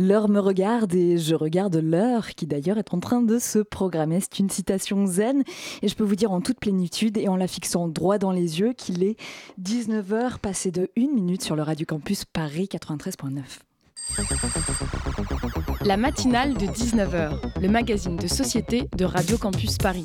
L'heure me regarde et je regarde l'heure qui d'ailleurs est en train de se programmer. C'est une citation zen et je peux vous dire en toute plénitude et en la fixant droit dans les yeux qu'il est 19h passé de 1 minute sur le Radio Campus Paris 93.9. La matinale de 19h, le magazine de société de Radio Campus Paris.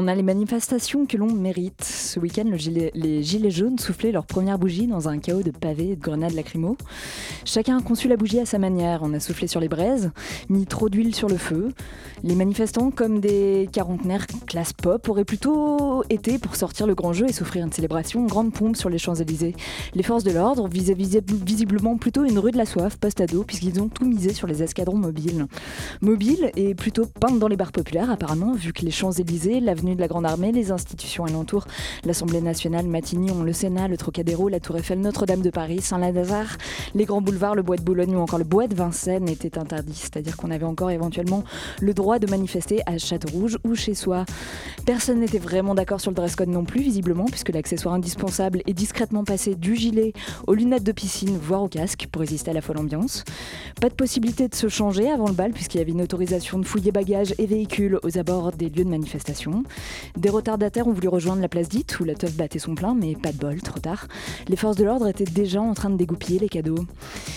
On a les manifestations que l'on mérite. Ce week-end, les Gilets jaunes soufflaient leur première bougie dans un chaos de pavés et de grenades lacrymo. Chacun a conçu la bougie à sa manière. On a soufflé sur les braises, mis trop d'huile sur le feu. Les manifestants, comme des quarantenaires classe pop, auraient plutôt été pour sortir le grand jeu et s'offrir une célébration grande pompe sur les Champs-Élysées. Les forces de l'ordre visaient visiblement plutôt une rue de la soif post-ado, puisqu'ils ont tout misé sur les escadrons mobiles. Mobiles et plutôt peintes dans les bars populaires, apparemment, vu que les Champs-Élysées, l'avenue de la Grande Armée, les institutions alentours, l'Assemblée nationale, Matignon, le Sénat, le Trocadéro, la Tour Eiffel, Notre-Dame de Paris, Saint-Lazare, les grands boulevards, le Bois de Boulogne ou encore le Bois de Vincennes étaient interdits. C'est-à-dire qu'on avait encore éventuellement le droit de manifester à Châteaurouge ou chez soi. Personne n'était vraiment d'accord sur le dress code non plus, visiblement, puisque l'accessoire indispensable est discrètement passé du gilet aux lunettes de piscine, voire au casque, pour résister à la folle ambiance. Pas de possibilité de se changer avant le bal, puisqu'il y avait une autorisation de fouiller bagages et véhicules aux abords des lieux de manifestation. Des retardataires ont voulu rejoindre la place dite où la teuf battait son plein, mais pas de bol, trop tard. Les forces de l'ordre étaient déjà en train de dégoupiller les cadeaux.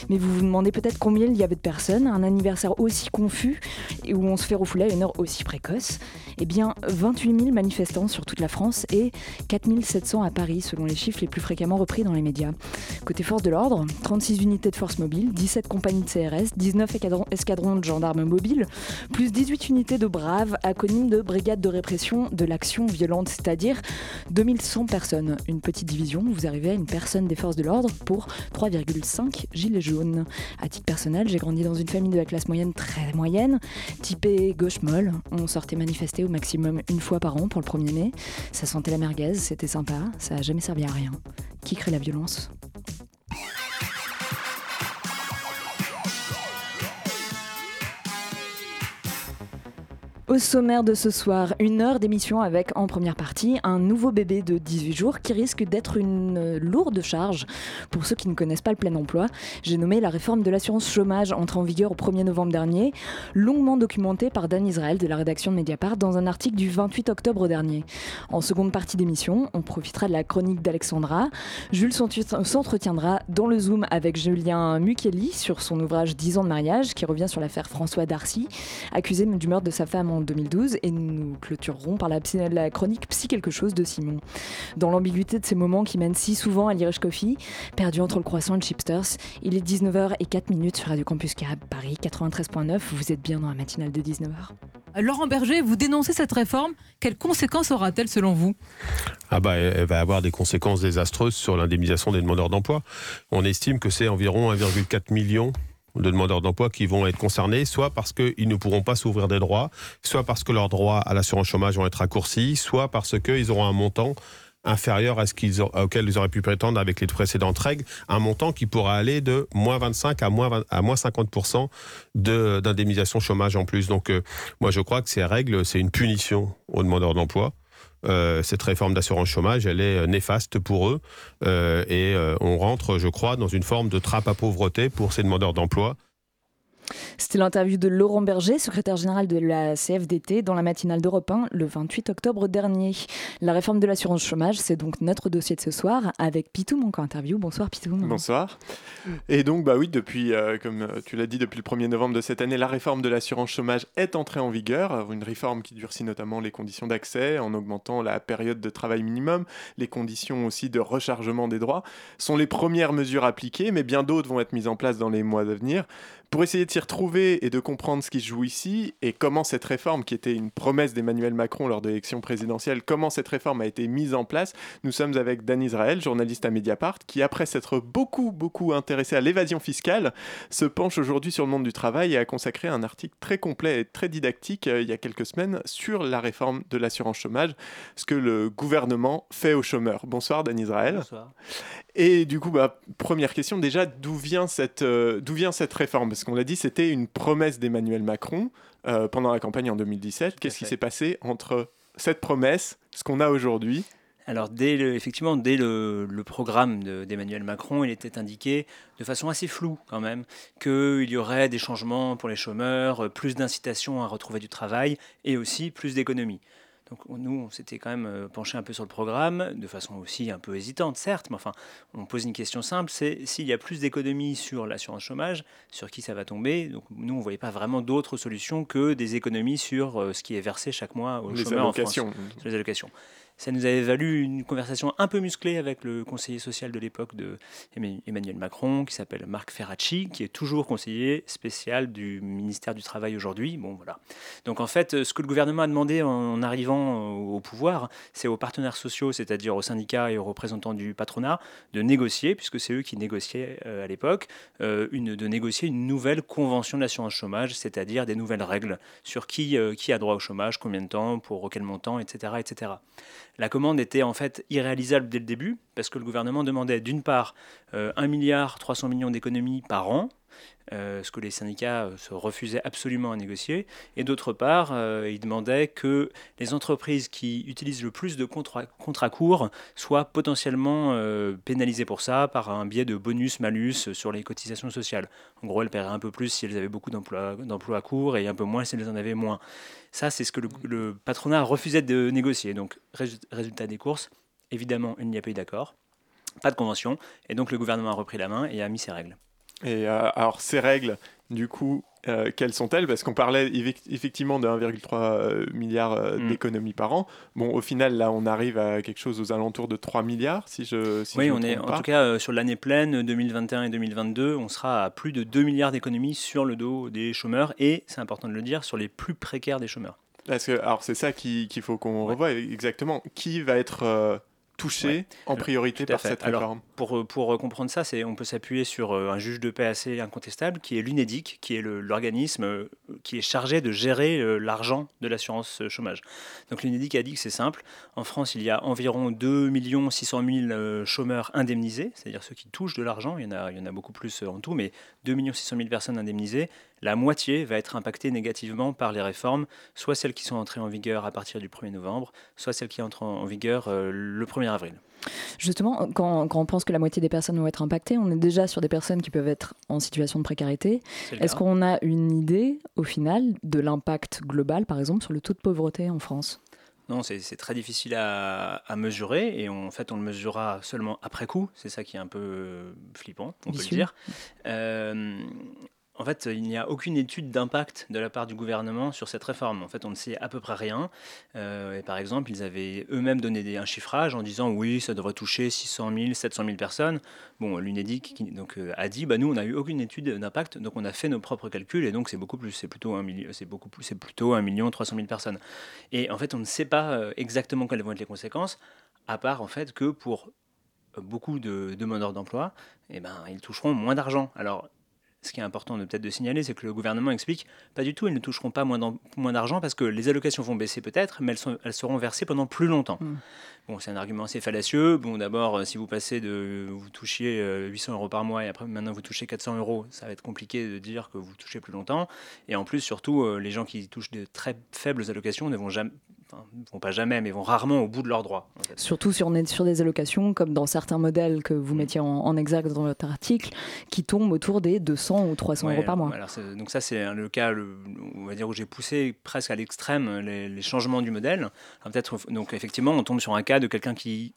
Mais vous vous demandez peut-être combien il y avait de personnes, un anniversaire aussi confus et où on se fait refouler à une heure aussi précoce. Eh bien, 28 000 manifestants sur toute la France et 4 700 à Paris, selon les chiffres les plus fréquemment repris dans les médias. Côté forces de l'ordre, 36 unités de force mobile, 17 compagnies de CRS, 19 escadrons de gendarmes mobiles, plus 18 unités de braves, acronyme de brigade de répression de l'action violente, c'est-à-dire 2100 personnes. Une petite division, vous arrivez à une personne des forces de l'ordre pour 3,5 gilets jaunes. À titre personnel, j'ai grandi dans une famille de la classe moyenne très moyenne, typée gauche molle. On sortait manifester au maximum une fois par an pour le 1er mai. Ça sentait la merguez, c'était sympa, ça a jamais servi à rien. Qui crée la violence? Au sommaire de ce soir, une heure d'émission avec en première partie un nouveau bébé de 18 jours qui risque d'être une lourde charge pour ceux qui ne connaissent pas le plein emploi. J'ai nommé la réforme de l'assurance chômage entrée en vigueur au 1er novembre dernier, longuement documentée par Dan Israël de la rédaction de Mediapart dans un article du 28 octobre dernier. En seconde partie d'émission, on profitera de la chronique d'Alexandra. Jules s'entretiendra dans le Zoom avec Julien Mukeli sur son ouvrage 10 ans de mariage qui revient sur l'affaire François Darcy, accusé du meurtre de sa femme en 2012 et nous clôturerons par la, la, chronique Psy quelque chose de Simon. Dans l'ambiguïté de ces moments qui mènent si souvent à l'Irish Coffee, perdu entre le croissant et le chipsters, il est 19h04 minutes sur Radio Campus Cab Paris 93.9. Vous êtes bien dans la matinale de 19h. Laurent Berger, vous dénoncez cette réforme. Quelles conséquences aura-t-elle selon vous? Ah bah, Elle va avoir des conséquences désastreuses sur l'indemnisation des demandeurs d'emploi. On estime que c'est environ 1,4 million de demandeurs d'emploi qui vont être concernés, soit parce qu'ils ne pourront pas s'ouvrir des droits, soit parce que leurs droits à l'assurance chômage vont être raccourcis, soit parce qu'ils auront un montant inférieur à ce qu'ils auquel ils auraient pu prétendre avec les précédentes règles, un montant qui pourra aller de moins 25 à moins, à moins 50% d'indemnisation chômage en plus. Donc euh, moi je crois que ces règles, c'est une punition aux demandeurs d'emploi. Euh, cette réforme d'assurance chômage, elle est euh, néfaste pour eux. Euh, et on rentre, je crois, dans une forme de trappe à pauvreté pour ces demandeurs d'emploi. C'était l'interview de Laurent Berger, secrétaire général de la CFDT, dans la matinale d'Europe 1 le 28 octobre dernier. La réforme de l'assurance chômage, c'est donc notre dossier de ce soir avec Pitou, mon co-interview. Bonsoir Pitou. Bonsoir. Et donc, bah oui, depuis, euh, comme euh, tu l'as dit, depuis le 1er novembre de cette année, la réforme de l'assurance chômage est entrée en vigueur. Une réforme qui durcit notamment les conditions d'accès en augmentant la période de travail minimum, les conditions aussi de rechargement des droits, sont les premières mesures appliquées, mais bien d'autres vont être mises en place dans les mois à venir. Pour essayer de s'y retrouver et de comprendre ce qui se joue ici et comment cette réforme, qui était une promesse d'Emmanuel Macron lors de l'élection présidentielle, comment cette réforme a été mise en place, nous sommes avec Dan Israël, journaliste à Mediapart, qui après s'être beaucoup, beaucoup intéressé à l'évasion fiscale, se penche aujourd'hui sur le monde du travail et a consacré un article très complet et très didactique euh, il y a quelques semaines sur la réforme de l'assurance chômage, ce que le gouvernement fait aux chômeurs. Bonsoir Dan Israël. Bonsoir. Et du coup, bah, première question, déjà, d'où vient cette, euh, d'où vient cette réforme? Parce qu'on l'a dit, c'était une promesse d'Emmanuel Macron euh, pendant la campagne en 2017. Qu'est-ce qui s'est passé entre cette promesse, ce qu'on a aujourd'hui? Alors, dès le, effectivement, dès le, programme d'Emmanuel Macron, il était indiqué de façon assez floue quand même qu'il y aurait des changements pour les chômeurs, plus d'incitation à retrouver du travail et aussi plus d'économies. Donc nous, on s'était quand même euh, penché un peu sur le programme, de façon aussi un peu hésitante, certes, mais enfin, on pose une question simple, c'est s'il y a plus d'économies sur l'assurance chômage, sur qui ça va tomber? Donc nous, on ne voyait pas vraiment d'autres solutions que des économies sur euh, ce qui est versé chaque mois aux chômeurs en France. Sur les allocations. Ça nous avait valu une conversation un peu musclée avec le conseiller social de l'époque de Emmanuel Macron, qui s'appelle Marc Ferracci, qui est toujours conseiller spécial du ministère du Travail aujourd'hui. Bon, voilà. Donc en fait, ce que le gouvernement a demandé en arrivant au pouvoir, c'est aux partenaires sociaux, c'est-à-dire aux syndicats et aux représentants du patronat, de négocier, puisque c'est eux qui négociaient euh, à l'époque, euh, de négocier une nouvelle convention de l'assurance chômage, c'est-à-dire des nouvelles règles sur qui, euh, qui a droit au chômage, combien de temps, pour quel montant, etc., etc. La commande était en fait irréalisable dès le début, parce que le gouvernement demandait d'une part 1 euh, milliard 300 millions d'économies par an, euh, ce que les syndicats euh, se refusaient absolument à négocier, et d'autre part, il demandait que les entreprises qui utilisent le plus de contrats, courts soient potentiellement pénalisées pour ça par un biais de bonus-malus sur les cotisations sociales. En gros, elles paieraient un peu plus si elles avaient beaucoup d'emplois courts et un peu moins si elles en avaient moins. Ça, c'est ce que le, patronat refusait de négocier. Donc, résultat des courses, évidemment, il n'y a pas eu d'accord, pas de convention, et donc le gouvernement a repris la main et a mis ses règles. Et euh, alors, ces règles, du coup, euh, quelles sont-elles? Parce qu'on parlait effectivement de 1,3 euh, milliard mm. d'économies par an. Bon, au final, là, on arrive à quelque chose aux alentours de 3 milliards, si je si Oui, on est en tout cas sur l'année pleine 2021 et 2022, on sera à plus de 2 milliards d'économies sur le dos des chômeurs et, c'est important de le dire, sur les plus précaires des chômeurs. Parce que, alors, c'est ça qu'il faut qu'on revoie exactement. Qui va être touchés en priorité par cette réforme pour, euh, pour comprendre ça, on peut s'appuyer sur euh, un juge de paix assez incontestable qui est l'UNEDIC, qui est l'organisme euh, qui est chargé de gérer l'argent de l'assurance chômage. Donc l'UNEDIC a dit que c'est simple. En France, il y a environ 2 600 000 chômeurs indemnisés, c'est-à-dire ceux qui touchent de l'argent. Il, y en a, il y en a beaucoup plus en tout, mais 2 600 000 personnes indemnisées. La moitié va être impactée négativement par les réformes, soit celles qui sont entrées en vigueur à partir du 1er novembre, soit celles qui entrent en vigueur le 1er avril. Justement, quand, on pense que la moitié des personnes vont être impactées, on est déjà sur des personnes qui peuvent être en situation de précarité. Est-ce qu'on a une idée, au final, de l'impact global, par exemple, sur le taux de pauvreté en France? Non, c'est très difficile à, mesurer et en fait on le mesurera seulement après coup. C'est ça qui est un peu flippant, on peut le dire. Euh, en fait, il n'y a aucune étude d'impact de la part du gouvernement sur cette réforme. En fait, on ne sait à peu près rien. Euh, et par exemple, ils avaient eux-mêmes donné un chiffrage en disant oui, ça devrait toucher 600 000, 700 000 personnes. Bon, l'UNEDIC donc, euh, a dit bah, nous, on n'a eu aucune étude d'impact, donc on a fait nos propres calculs et donc c'est beaucoup plus, c'est plutôt beaucoup plus, c'est plutôt un million 300 000 personnes. Et en fait, on ne sait pas euh, exactement quelles vont être les conséquences, à part en fait que pour beaucoup de demandeurs d'emploi, eh ben, ils toucheront moins d'argent. Alors, ce qui est important de peut-être de signaler, c'est que le gouvernement explique pas du tout, ils ne toucheront pas moins d'argent parce que les allocations vont baisser peut-être, mais elles, seront versées pendant plus longtemps. Hmm. Bon, c'est un argument assez fallacieux. Bon, d'abord, euh, si vous passez de vous touchiez 800 euh, euros par mois et après maintenant vous touchez 400 euros, ça va être compliqué de dire que vous touchez plus longtemps. Et en plus, surtout, euh, les gens qui touchent de très faibles allocations ne vont jamais, ne vont pas jamais, mais vont rarement au bout de leurs droits. Surtout si on est sur des allocations, comme dans certains modèles que vous mm. mettiez en, en exact dans votre article, qui tombent autour des 200 ou 300 euros par mois. donc ça, c'est le cas, on va dire, où j'ai poussé presque à l'extrême les, changements du modèle. Peut-être, donc effectivement, on tombe sur un cas de quelqu'un qui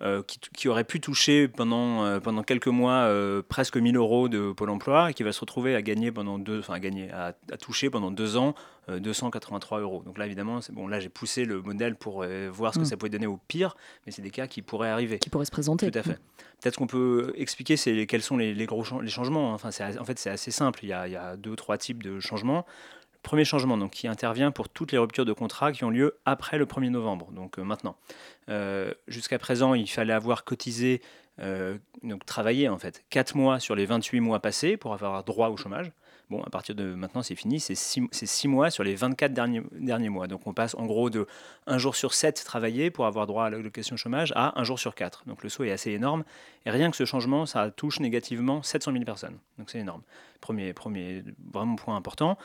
euh, qui, aurait pu toucher pendant, euh, pendant quelques mois euh, presque 1000 euros de Pôle emploi et qui va se retrouver à gagner pendant deux, enfin à gagner, à, toucher pendant deux ans 283 euros. Donc là, évidemment, bon. Là, j'ai poussé le modèle pour voir ce que mm. ça pouvait donner au pire, mais c'est des cas qui pourraient arriver. Qui pourraient se présenter. Tout à fait. Peut-être qu'on peut expliquer c'est quels sont les, gros les changements. Enfin, en fait, c'est assez simple. Il y, a, il y a deux, trois types de changements. Premier changement, donc, qui intervient pour toutes les ruptures de contrat qui ont lieu après le 1er novembre, donc euh, maintenant. Euh, jusqu'à présent, il fallait avoir cotisé, euh, donc travaillé en fait, 4 mois sur les 28 mois passés pour avoir droit au chômage. Bon, à partir de maintenant, c'est fini, c'est 6, mois sur les 24 derniers, derniers mois. Donc on passe en gros de 1 jour sur 7 travaillé pour avoir droit à l'allocation chômage à 1 jour sur 4. Donc le saut est assez énorme. Et rien que ce changement, ça touche négativement 700 000 personnes. Donc c'est énorme. Premier, premier vraiment point important.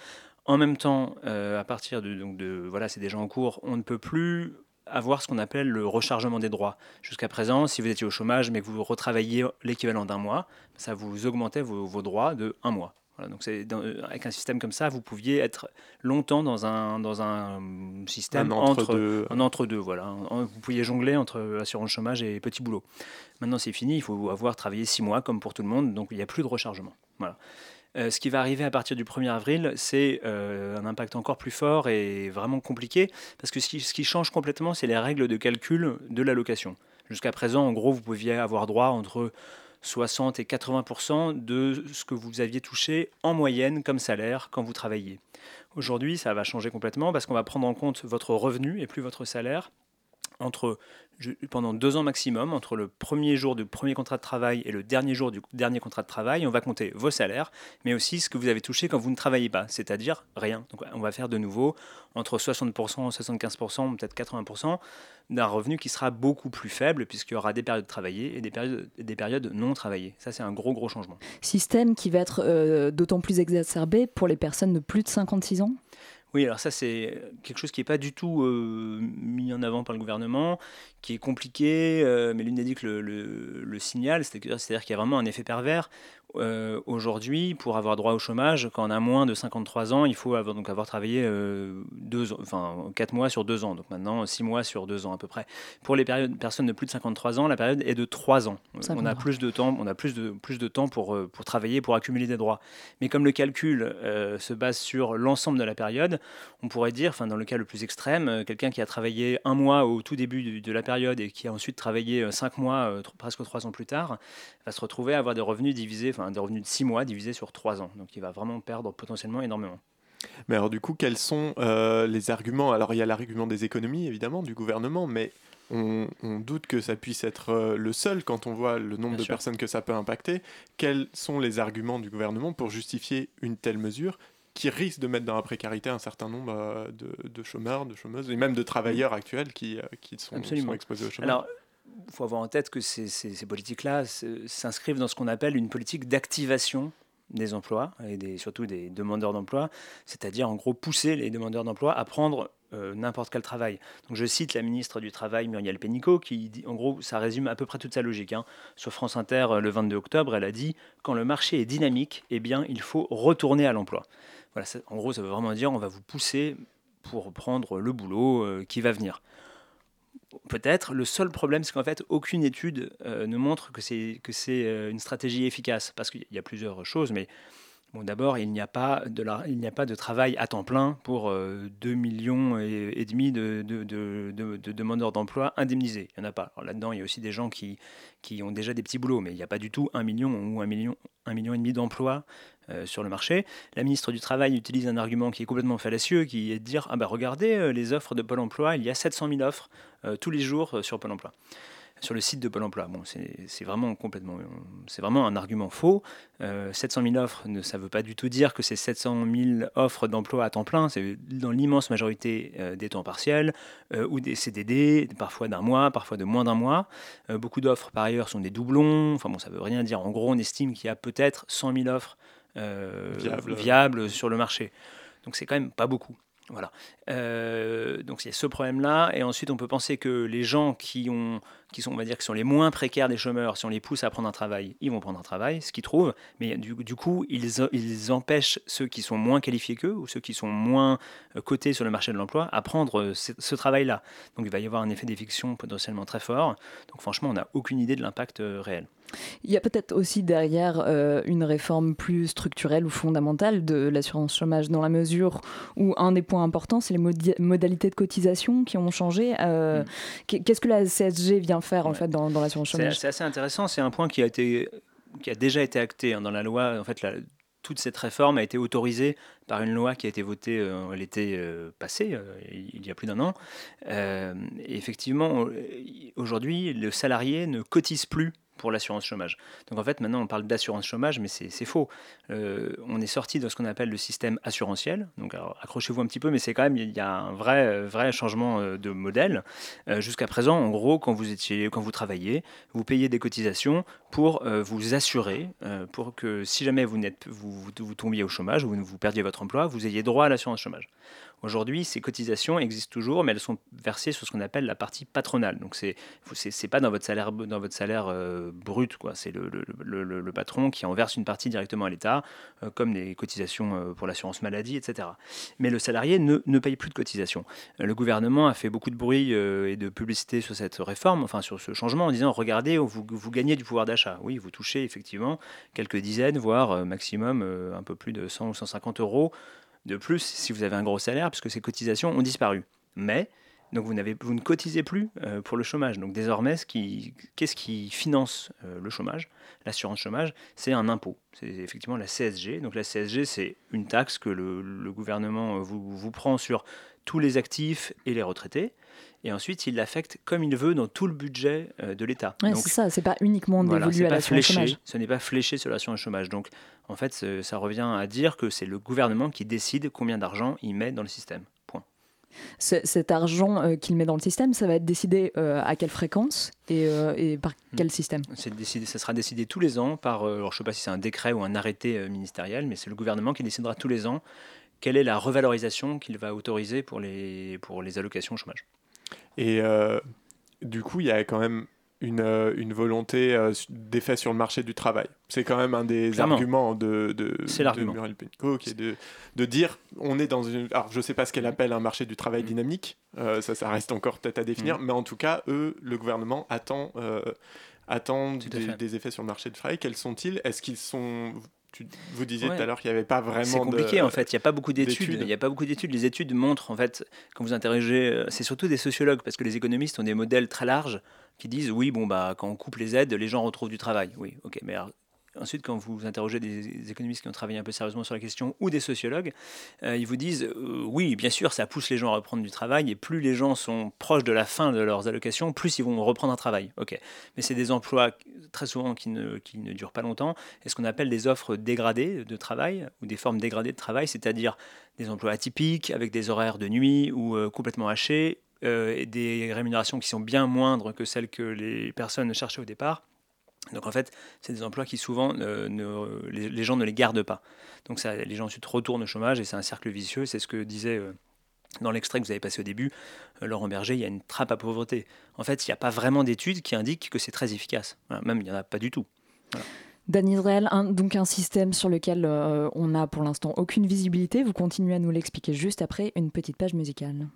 En même temps, euh, à partir de, donc de voilà, c'est déjà en cours, on ne peut plus avoir ce qu'on appelle le rechargement des droits. Jusqu'à présent, si vous étiez au chômage mais que vous retravailliez l'équivalent d'un mois, ça vous augmentait vos, droits de un mois. Voilà, donc c'est avec un système comme ça, vous pouviez être longtemps dans un, dans un système entre, deux. entre deux. Voilà. Vous pouviez jongler entre assurance chômage et petit boulot. Maintenant, c'est fini, il faut avoir travaillé six mois comme pour tout le monde, donc il n'y a plus de rechargement. Voilà. Euh, ce qui va arriver à partir du 1er avril, c'est euh, un impact encore plus fort et vraiment compliqué, parce que ce qui, change complètement, c'est les règles de calcul de l'allocation. Jusqu'à présent, en gros, vous pouviez avoir droit entre 60 et 80% de ce que vous aviez touché en moyenne comme salaire quand vous travailliez. Aujourd'hui, ça va changer complètement parce qu'on va prendre en compte votre revenu et plus votre salaire pendant deux ans maximum, entre le premier jour du premier contrat de travail et le dernier jour du dernier contrat de travail, on va compter vos salaires, mais aussi ce que vous avez touché quand vous ne travaillez pas, c'est-à-dire rien. Donc on va faire de nouveau entre 60%, 75%, peut-être 80% d'un revenu qui sera beaucoup plus faible, puisqu'il y aura des périodes travaillées et des périodes, des périodes non travaillées. Ça, c'est un gros, gros changement. Système qui va être euh, d'autant plus exacerbé pour les personnes de plus de 56 ans? Oui, alors ça c'est quelque chose qui n'est pas du tout euh, mis en avant par le gouvernement, qui est compliqué, euh, mais l'UNEDIC le, le, le signale, c'est-à-dire qu'il y a vraiment un effet pervers euh, aujourd'hui, pour avoir droit au chômage, quand on a moins de 53 ans, il faut avoir, donc avoir travaillé euh, deux, enfin, 4 mois sur 2 ans. Donc maintenant, 6 mois sur 2 ans à peu près. Pour les périodes, personnes de plus de 53 ans, la période est de 3 ans. On a plus de temps, on a plus de, plus de temps pour, euh, pour travailler, pour accumuler des droits. Mais comme le calcul se base sur l'ensemble de la période, on pourrait dire, enfin, dans le cas le plus extrême, quelqu'un qui a travaillé un mois au tout début de, la période et qui a ensuite travaillé 5 mois, presque 3 ans plus tard, va se retrouver à avoir des revenus divisés, enfin des revenus de 6 mois divisés sur 3 ans. Donc il va vraiment perdre potentiellement énormément. Mais alors du coup, quels sont euh, les arguments? Alors il y a l'argument des économies, évidemment, du gouvernement, mais on, doute que ça puisse être euh, le seul quand on voit le nombre de personnes que ça peut impacter. Quels sont les arguments du gouvernement pour justifier une telle mesure qui risque de mettre dans la précarité un certain nombre euh, de, chômeurs, de chômeuses, et même de travailleurs actuels qui, qui sont, sont, exposés au chômage il faut avoir en tête que ces, politiques-là s'inscrivent dans ce qu'on appelle une politique d'activation des emplois et surtout des demandeurs d'emploi, c'est-à-dire en gros pousser les demandeurs d'emploi à prendre euh, n'importe quel travail. Donc je cite la ministre du Travail Muriel Pénicaud qui dit, en gros, ça résume à peu près toute sa logique. Hein. Sur France Inter euh, le 22 octobre, elle a dit quand le marché est dynamique, eh bien il faut retourner à l'emploi. Voilà, en gros, ça veut vraiment dire on va vous pousser pour prendre le boulot euh, qui va venir peut-être. Le seul problème, c'est qu'en fait, aucune étude euh, ne montre que c'est euh, une stratégie efficace, parce qu'il y a plusieurs choses, mais bon, d'abord, il n'y a pas de travail à temps plein pour 2 euh, millions et, demi de, de, de, demandeurs d'emploi indemnisés. Il n'y en a pas. Là-dedans, il y a aussi des gens qui, ont déjà des petits boulots, mais il n'y a pas du tout un million ou un million, un million et demi d'emplois euh, sur le marché. La ministre du Travail utilise un argument qui est complètement fallacieux, qui est de dire ah bah regardez euh, les offres de Pôle Emploi, il y a 700 000 offres euh, tous les jours sur Pôle Emploi sur le site de Pôle emploi. Bon, c'est vraiment complètement, c'est vraiment un argument faux. 700 000 offres, ça ne veut pas du tout dire que c'est 700 000 offres d'emploi à temps plein. C'est dans l'immense majorité des temps partiels ou des CDD, parfois d'un mois, parfois de moins d'un mois. beaucoup d'offres, par ailleurs, sont des doublons. Enfin bon, ça veut rien dire. En gros, on estime qu'il y a peut-être 100 000 offres euh, viable. sur le marché. Donc c'est quand même pas beaucoup. Voilà. Euh, donc il y a ce problème-là, et ensuite on peut penser que les gens qui ont, qui sont, on va dire, qui sont les moins précaires des chômeurs, si on les pousse à prendre un travail, ils vont prendre un travail, ce qu'ils trouvent, mais du, du coup ils, ils, empêchent ceux qui sont moins qualifiés qu'eux ou ceux qui sont moins euh, cotés sur le marché de l'emploi à prendre euh, ce, ce travail-là. Donc il va y avoir un effet d'éviction potentiellement très fort. Donc franchement, on n'a aucune idée de l'impact réel. Il y a peut-être aussi derrière euh, une réforme plus structurelle ou fondamentale de l'assurance chômage dans la mesure où un des points importants, c'est les modalités de cotisation qui ont changé. Euh, mm. Qu'est-ce que la CSG vient faire en fait dans, dans l'assurance chômage C'est assez intéressant. C'est un point qui a été qui a déjà été acté hein, dans la loi. En fait, la, toute cette réforme a été autorisée par une loi qui a été votée euh, l'été passé, il y a plus d'un an. et effectivement, aujourd'hui, le salarié ne cotise plus pour l'assurance chômage. Donc en fait, maintenant, on parle d'assurance chômage, mais c'est faux. Euh, on est sorti de ce qu'on appelle le système assurantiel. Donc accrochez-vous un petit peu, mais c'est quand même, il y a un vrai, vrai changement euh, de modèle. Euh, jusqu'à présent, en gros, quand vous, étiez, quand vous travaillez, vous payez des cotisations pour vous assurer, pour que si jamais vous, vous, vous tombiez au chômage ou vous perdiez votre emploi, vous ayez droit à l'assurance chômage. Aujourd'hui, ces cotisations existent toujours, mais elles sont versées sur ce qu'on appelle la partie patronale. Donc, c'est n'est pas dans votre salaire, dans votre salaire euh, brut. C'est le, patron qui en verse une partie directement à l'État, euh, comme des cotisations euh, pour l'assurance maladie, etc. Mais le salarié ne, paye plus de cotisations. le gouvernement a fait beaucoup de bruit et de publicité sur cette réforme, enfin sur ce changement, en disant regardez, vous gagnez du pouvoir d'achat. Oui, vous touchez effectivement quelques dizaines, voire maximum un peu plus de 100 ou 150 euros de plus si vous avez un gros salaire, puisque ces cotisations ont disparu. Mais donc vous, vous ne cotisez plus euh, pour le chômage. Donc désormais, qu'est-ce qui, finance euh, le chômage L'assurance chômage, c'est un impôt. C'est effectivement la CSG. Donc la CSG, c'est une taxe que le, gouvernement euh, vous, vous, prend sur tous les actifs et les retraités. Et ensuite, il l'affecte comme il veut dans tout le budget de l'État. c'est ça, c'est pas uniquement dévolu à l'assurance chômage. Ce n'est pas fléché sur l'assurance chômage. Donc en fait, ça revient à dire que c'est le gouvernement qui décide combien d'argent il met dans le système. Point. Cet argent euh, qu'il met dans le système, ça va être décidé euh, à quelle fréquence et, euh, par hmm. quel système? Décidé, Ça sera décidé tous les ans par, alors je ne sais pas si c'est un décret ou un arrêté ministériel, mais c'est le gouvernement qui décidera tous les ans quelle est la revalorisation qu'il va autoriser pour les, pour les allocations au chômage. Et du coup, il y a quand même une, euh, une volonté euh, d'effet sur le marché du travail. C'est quand même un des arguments de, de, de Muriel de, de, dire on est dans une. Alors, je ne sais pas ce qu'elle appelle un marché du travail mm. dynamique, euh, ça, ça reste encore peut-être à définir, mm. mais en tout cas, eux, le gouvernement attend, attend des, effets sur le marché du travail. Quels sont-ils? Est-ce qu'ils sont vous disiez tout à l'heure qu'il n'y avait pas vraiment. C'est compliqué en fait. Il n'y a pas beaucoup d'études. Il n'y a pas beaucoup d'études. Les études montrent en fait quand vous interrogez, c'est surtout des sociologues parce que les économistes ont des modèles très larges qui disent oui, bon, bah, quand on coupe les aides, les gens retrouvent du travail. Oui, ok, mais ensuite, quand vous interrogez des économistes qui ont travaillé un peu sérieusement sur la question ou des sociologues, euh, ils vous disent euh, oui, bien sûr, ça pousse les gens à reprendre du travail et plus les gens sont proches de la fin de leurs allocations, plus ils vont reprendre un travail. Ok, mais c'est des emplois très souvent qui ne, qui ne durent pas longtemps et ce qu'on appelle des offres dégradées de travail ou des formes dégradées de travail, c'est-à-dire des emplois atypiques avec des horaires de nuit ou euh, complètement hachés et des rémunérations qui sont bien moindres que celles que les personnes cherchaient au départ. Donc en fait, c'est des emplois qui souvent, les, gens ne les gardent pas. Donc les gens ensuite retournent au chômage et c'est un cercle vicieux. C'est ce que disait euh, dans l'extrait que vous avez passé au début, euh, Laurent Berger, il y a une trappe à pauvreté. En fait, il n'y a pas vraiment d'études qui indiquent que c'est très efficace. même il n'y en a pas du tout. Dan Israël, donc un système sur lequel on n'a pour l'instant aucune visibilité. Vous continuez à nous l'expliquer juste après une petite page musicale.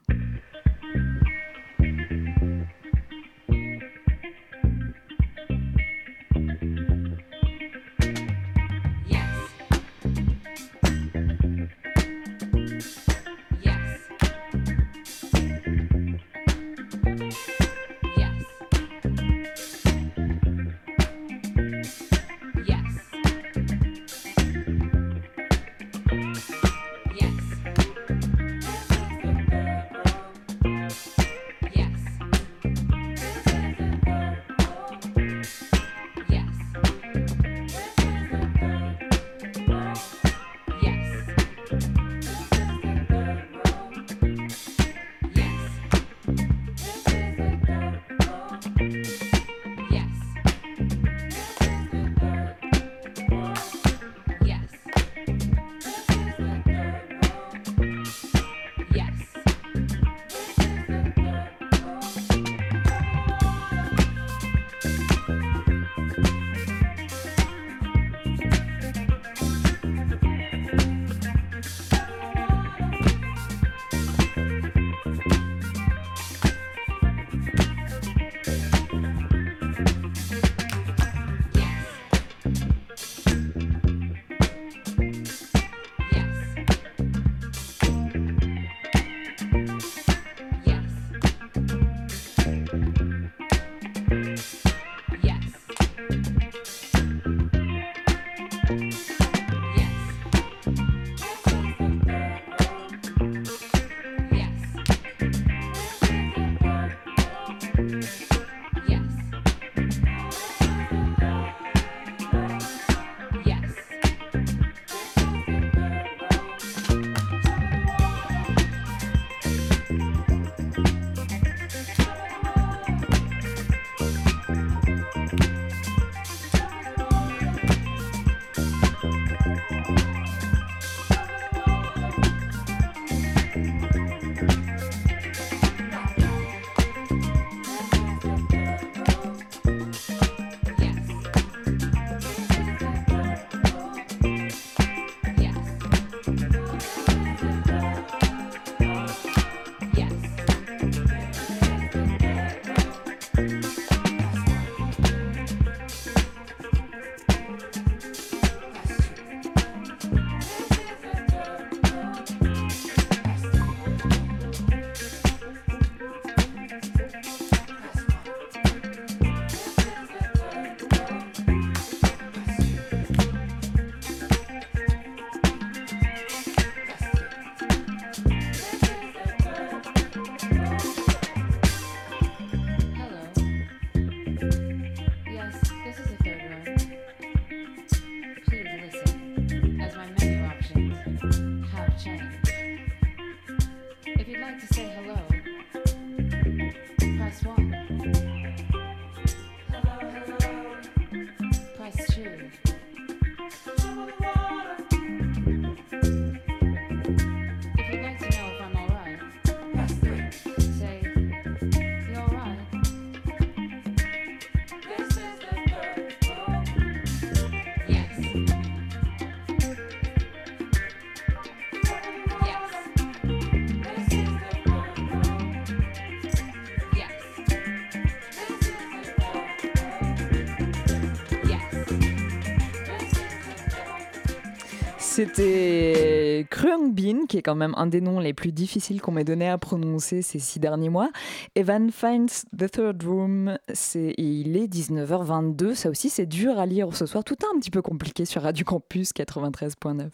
C'était Kruang Bin, qui est quand même un des noms les plus difficiles qu'on m'ait donné à prononcer ces six derniers mois. Evan finds the third room, il est 19h22. Ça aussi, c'est dur à lire ce soir. Tout un petit peu compliqué sur Radio Campus 93.9.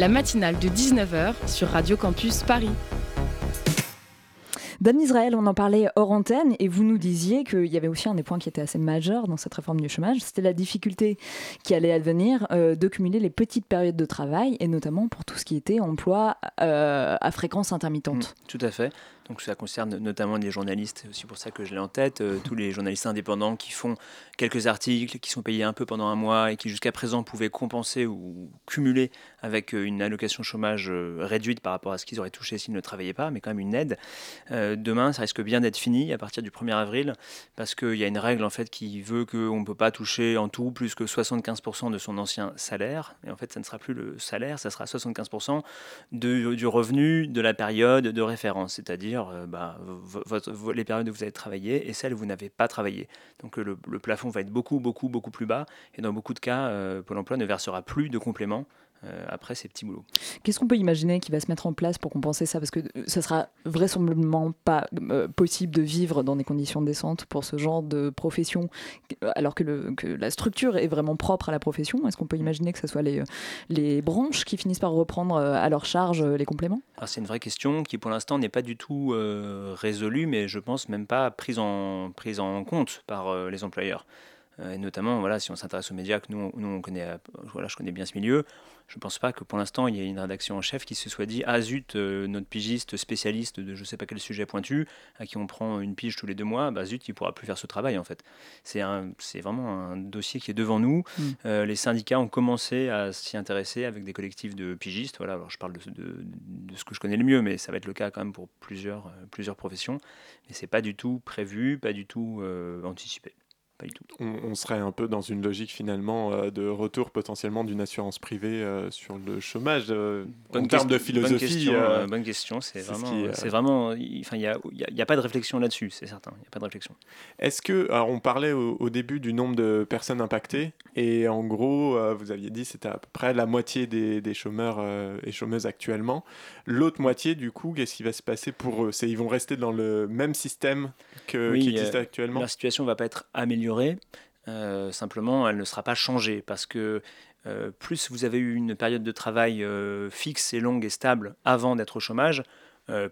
La matinale de 19h sur Radio Campus Paris. Dan Israël, on en parlait hors antenne et vous nous disiez qu'il y avait aussi un des points qui était assez majeur dans cette réforme du chômage, c'était la difficulté qui allait advenir euh, de cumuler les petites périodes de travail et notamment pour tout ce qui était emploi euh, à fréquence intermittente. Mmh, tout à fait. Donc ça concerne notamment les journalistes, c'est aussi pour ça que je l'ai en tête, euh, tous les journalistes indépendants qui font quelques articles, qui sont payés un peu pendant un mois et qui jusqu'à présent pouvaient compenser ou cumuler avec euh, une allocation chômage euh, réduite par rapport à ce qu'ils auraient touché s'ils ne travaillaient pas, mais quand même une aide. demain, ça risque bien d'être fini à partir du 1er avril, parce qu'il y a une règle en fait qui veut qu'on ne peut pas toucher en tout plus que 75% de son ancien salaire. Et en fait, ça ne sera plus le salaire, ça sera 75% de, du revenu de la période de référence, c'est-à-dire euh, bah, les périodes où vous avez travaillé et celles où vous n'avez pas travaillé. Donc le, plafond va être beaucoup, beaucoup, beaucoup plus bas. Et dans beaucoup de cas, euh, Pôle emploi ne versera plus de compléments euh, après ces petits boulots. Qu'est-ce qu'on peut imaginer qui va se mettre en place pour compenser ça? Parce que ce sera vraisemblablement pas possible de vivre dans des conditions décentes pour ce genre de profession, alors que, le, que la structure est vraiment propre à la profession. Est-ce qu'on peut imaginer que ce soit les, les branches qui finissent par reprendre à leur charge les compléments? C'est une vraie question qui pour l'instant n'est pas du tout euh, résolue, mais je pense même pas prise en, prise en compte par euh, les employeurs. Euh, et notamment, voilà, si on s'intéresse aux médias, que nous, nous on connaît, voilà, je connais bien ce milieu, je ne pense pas que pour l'instant il y ait une rédaction en chef qui se soit dit Ah zut, euh, notre pigiste spécialiste de je ne sais pas quel sujet pointu, à qui on prend une pige tous les deux mois, bah zut, il ne pourra plus faire ce travail en fait. C'est vraiment un dossier qui est devant nous. Mm. Euh, les syndicats ont commencé à s'y intéresser avec des collectifs de pigistes. Voilà, alors je parle de, de, ce que je connais le mieux, mais ça va être le cas quand même pour plusieurs, euh, plusieurs professions. Mais ce n'est pas du tout prévu, pas du tout anticipé. On, serait un peu dans une logique finalement euh, de retour potentiellement d'une assurance privée euh, sur le chômage. Euh, en termes de philosophie. Bonne question. C'est vraiment, c'est vraiment. Enfin, il n'y a, a, pas de réflexion là-dessus, c'est certain. Il n'y a pas de réflexion. Est-ce que, alors on parlait au, début du nombre de personnes impactées et en gros, vous aviez dit c'était à peu près la moitié des, des chômeurs et chômeuses actuellement. L'autre moitié, du coup, qu'est-ce qui va se passer pour eux? C'est ils vont rester dans le même système que, qui existe actuellement? La situation va pas être améliorée euh, simplement, elle ne sera pas changée parce que euh, plus vous avez eu une période de travail euh, fixe et longue et stable avant d'être au chômage,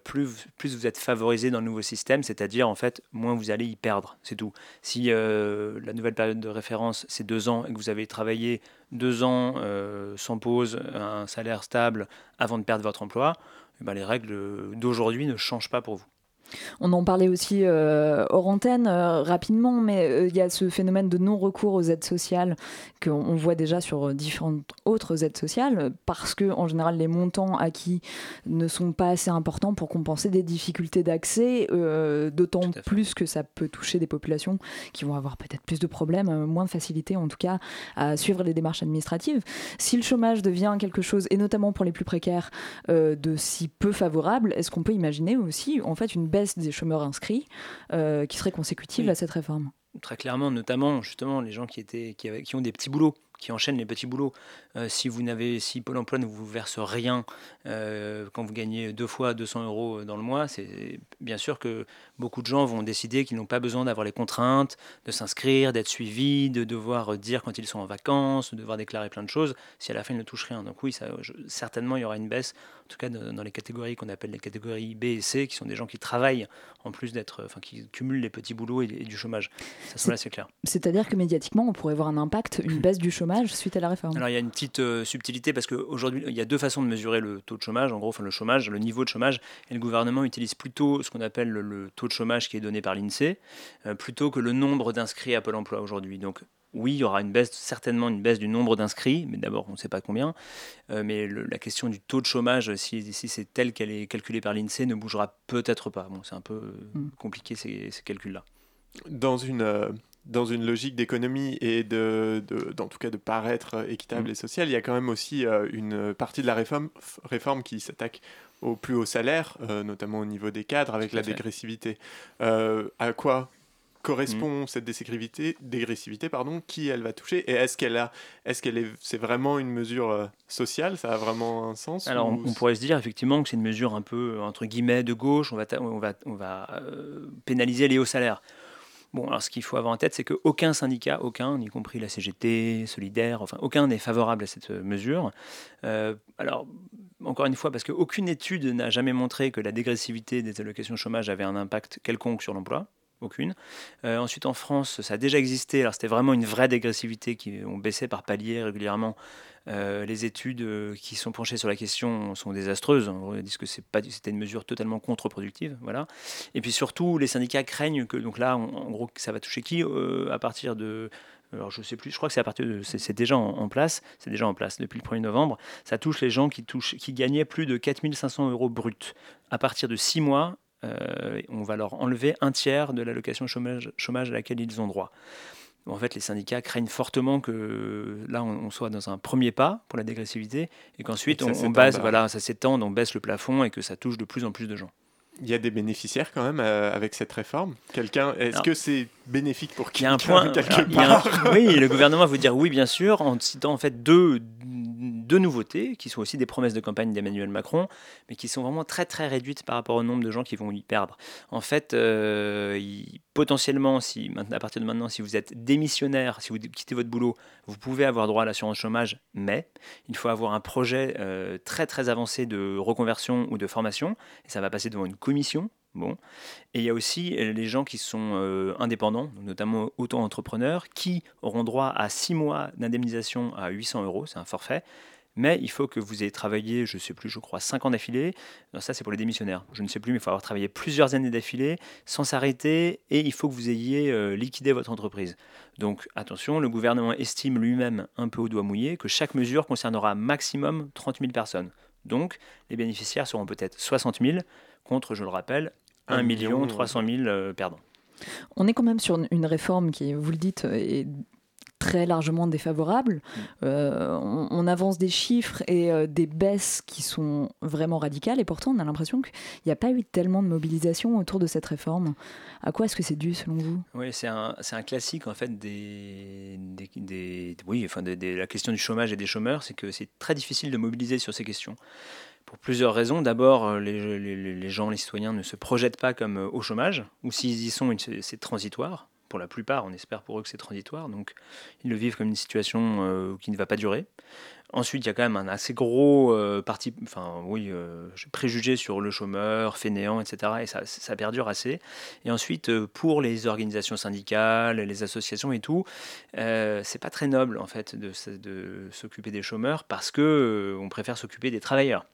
plus, vous êtes favorisé dans le nouveau système, c'est-à-dire en fait moins vous allez y perdre, c'est tout. Si la nouvelle période de référence c'est deux ans et que vous avez travaillé deux ans sans pause, un salaire stable avant de perdre votre emploi, eh ben, les règles d'aujourd'hui ne changent pas pour vous. On en parlait aussi euh, hors antenne euh, rapidement, mais euh, il y a ce phénomène de non-recours aux aides sociales qu'on voit déjà sur différentes autres aides sociales, parce que en général les montants acquis ne sont pas assez importants pour compenser des difficultés d'accès, d'autant plus que ça peut toucher des populations qui vont avoir peut-être plus de problèmes, moins de facilité en tout cas à suivre les démarches administratives. Si le chômage devient quelque chose, et notamment pour les plus précaires, de si peu favorable, est-ce qu'on peut imaginer aussi en fait une baisse des chômeurs inscrits euh, qui serait consécutive à cette réforme. Très clairement, notamment justement les gens qui, étaient, qui, qui ont des petits boulots qui enchaînent les petits boulots. Euh, si vous n'avez, si Pôle Emploi ne vous verse rien euh, quand vous gagnez deux fois 200 euros dans le mois, c'est bien sûr que beaucoup de gens vont décider qu'ils n'ont pas besoin d'avoir les contraintes, de s'inscrire, d'être suivis, de devoir dire quand ils sont en vacances, de devoir déclarer plein de choses. Si à la fin ils ne touchent rien, donc oui, ça, certainement il y aura une baisse. En tout cas, dans les catégories qu'on appelle les catégories B et C, qui sont des gens qui travaillent en plus d'être, enfin, qui cumulent les petits boulots et, du chômage. Ça, c'est clair. C'est-à-dire que médiatiquement, on pourrait voir un impact, une baisse du chômage suite à la réforme Alors il y a une petite euh, subtilité parce qu'aujourd'hui il y a deux façons de mesurer le taux de chômage, en gros enfin, le chômage, le niveau de chômage, et le gouvernement utilise plutôt ce qu'on appelle le, taux de chômage qui est donné par l'INSEE, euh, plutôt que le nombre d'inscrits à Pôle Emploi aujourd'hui. Donc oui, il y aura une baisse, certainement une baisse du nombre d'inscrits, mais d'abord on ne sait pas combien. Euh, mais la question du taux de chômage, si, si c'est tel qu'elle est calculée par l'INSEE, ne bougera peut-être pas. Bon, c'est un peu mm. compliqué ces, ces calculs-là. Dans une dans une logique d'économie et de, de, en tout cas de paraître équitable mm. et social, il y a quand même aussi euh, une partie de la réforme, réforme qui s'attaque au plus haut salaire, euh, notamment au niveau des cadres, avec la dégressivité. Euh, à quoi correspond mm. cette dégressivité, dégressivité pardon, qui elle va toucher et est-ce qu'elle a, est-ce qu'elle est, c'est vraiment une mesure sociale, ça a vraiment un sens Alors on, pourrait se dire effectivement que c'est une mesure un peu entre guillemets de gauche, on va, on va, on va pénaliser les hauts salaires. Bon, alors ce qu'il faut avoir en tête, c'est qu'aucun syndicat, aucun, y compris la CGT, Solidaire, enfin aucun n'est favorable à cette mesure. Euh, alors, encore une fois, parce qu'aucune étude n'a jamais montré que la dégressivité des allocations chômage avait un impact quelconque sur l'emploi aucune. Euh, ensuite, en France, ça a déjà existé. Alors, c'était vraiment une vraie dégressivité qui ont baissé par palier régulièrement. Euh, les études euh, qui sont penchées sur la question sont désastreuses. On disent que c'était une mesure totalement contre-productive. Voilà. Et puis surtout, les syndicats craignent que, donc là, en gros, ça va toucher qui À partir de alors je sais plus, je crois que c'est à partir de, c'est déjà en, place, c'est déjà en place depuis le 1er novembre. Ça touche les gens qui touchent, qui gagnaient plus de 4500 euros bruts. À partir de 6 mois, euh, on va leur enlever un tiers de l'allocation chômage, chômage à laquelle ils ont droit. En fait, les syndicats craignent fortement que là, on, soit dans un premier pas pour la dégressivité et qu'ensuite, on, on baisse, voilà, ça s'étende, on baisse le plafond et que ça touche de plus en plus de gens. Il y a des bénéficiaires quand même euh, avec cette réforme. Quelqu'un, est-ce que c'est bénéfique pour qui Il y a un point. oui, le gouvernement va vous dire oui, bien sûr, en citant en fait deux, deux nouveautés qui sont aussi des promesses de campagne d'Emmanuel Macron, mais qui sont vraiment très très réduites par rapport au nombre de gens qui vont y perdre. En fait, euh, potentiellement, si, à partir de maintenant, si vous êtes démissionnaire, si vous quittez votre boulot, vous pouvez avoir droit à l'assurance chômage, mais il faut avoir un projet euh, très très avancé de reconversion ou de formation, et ça va passer devant une commission Bon. Et il y a aussi euh, les gens qui sont euh, indépendants, notamment auto-entrepreneurs, qui auront droit à 6 mois d'indemnisation à 800 euros, c'est un forfait. Mais il faut que vous ayez travaillé, je ne sais plus, je crois, 5 ans d'affilée. Ça, c'est pour les démissionnaires. Je ne sais plus, mais il faut avoir travaillé plusieurs années d'affilée sans s'arrêter et il faut que vous ayez euh, liquidé votre entreprise. Donc attention, le gouvernement estime lui-même, un peu au doigt mouillé, que chaque mesure concernera maximum 30 000 personnes. Donc les bénéficiaires seront peut-être 60 000 contre, je le rappelle, 1 million 300 000 perdants. On est quand même sur une réforme qui, vous le dites, est très largement défavorable. Mm. Euh, on, avance des chiffres et euh, des baisses qui sont vraiment radicales et pourtant on a l'impression qu'il n'y a pas eu tellement de mobilisation autour de cette réforme. À quoi est-ce que c'est dû selon vous? Oui, c'est un, un, classique en fait des, des, oui, enfin la question du chômage et des chômeurs, c'est que c'est très difficile de mobiliser sur ces questions pour plusieurs raisons. D'abord, euh, les, les, gens, les citoyens ne se projettent pas comme au chômage, ou s'ils y sont, c'est transitoire. Pour la plupart, on espère pour eux que c'est transitoire, donc ils le vivent comme une situation euh, qui ne va pas durer. Ensuite, il y a quand même un assez gros euh, parti, enfin oui, euh, préjugé sur le chômeur, fainéant, etc. Et ça, ça perdure assez. Et ensuite, euh, pour les organisations syndicales, les associations et tout, euh, c'est pas très noble en fait de, de s'occuper des chômeurs parce que on préfère s'occuper des travailleurs.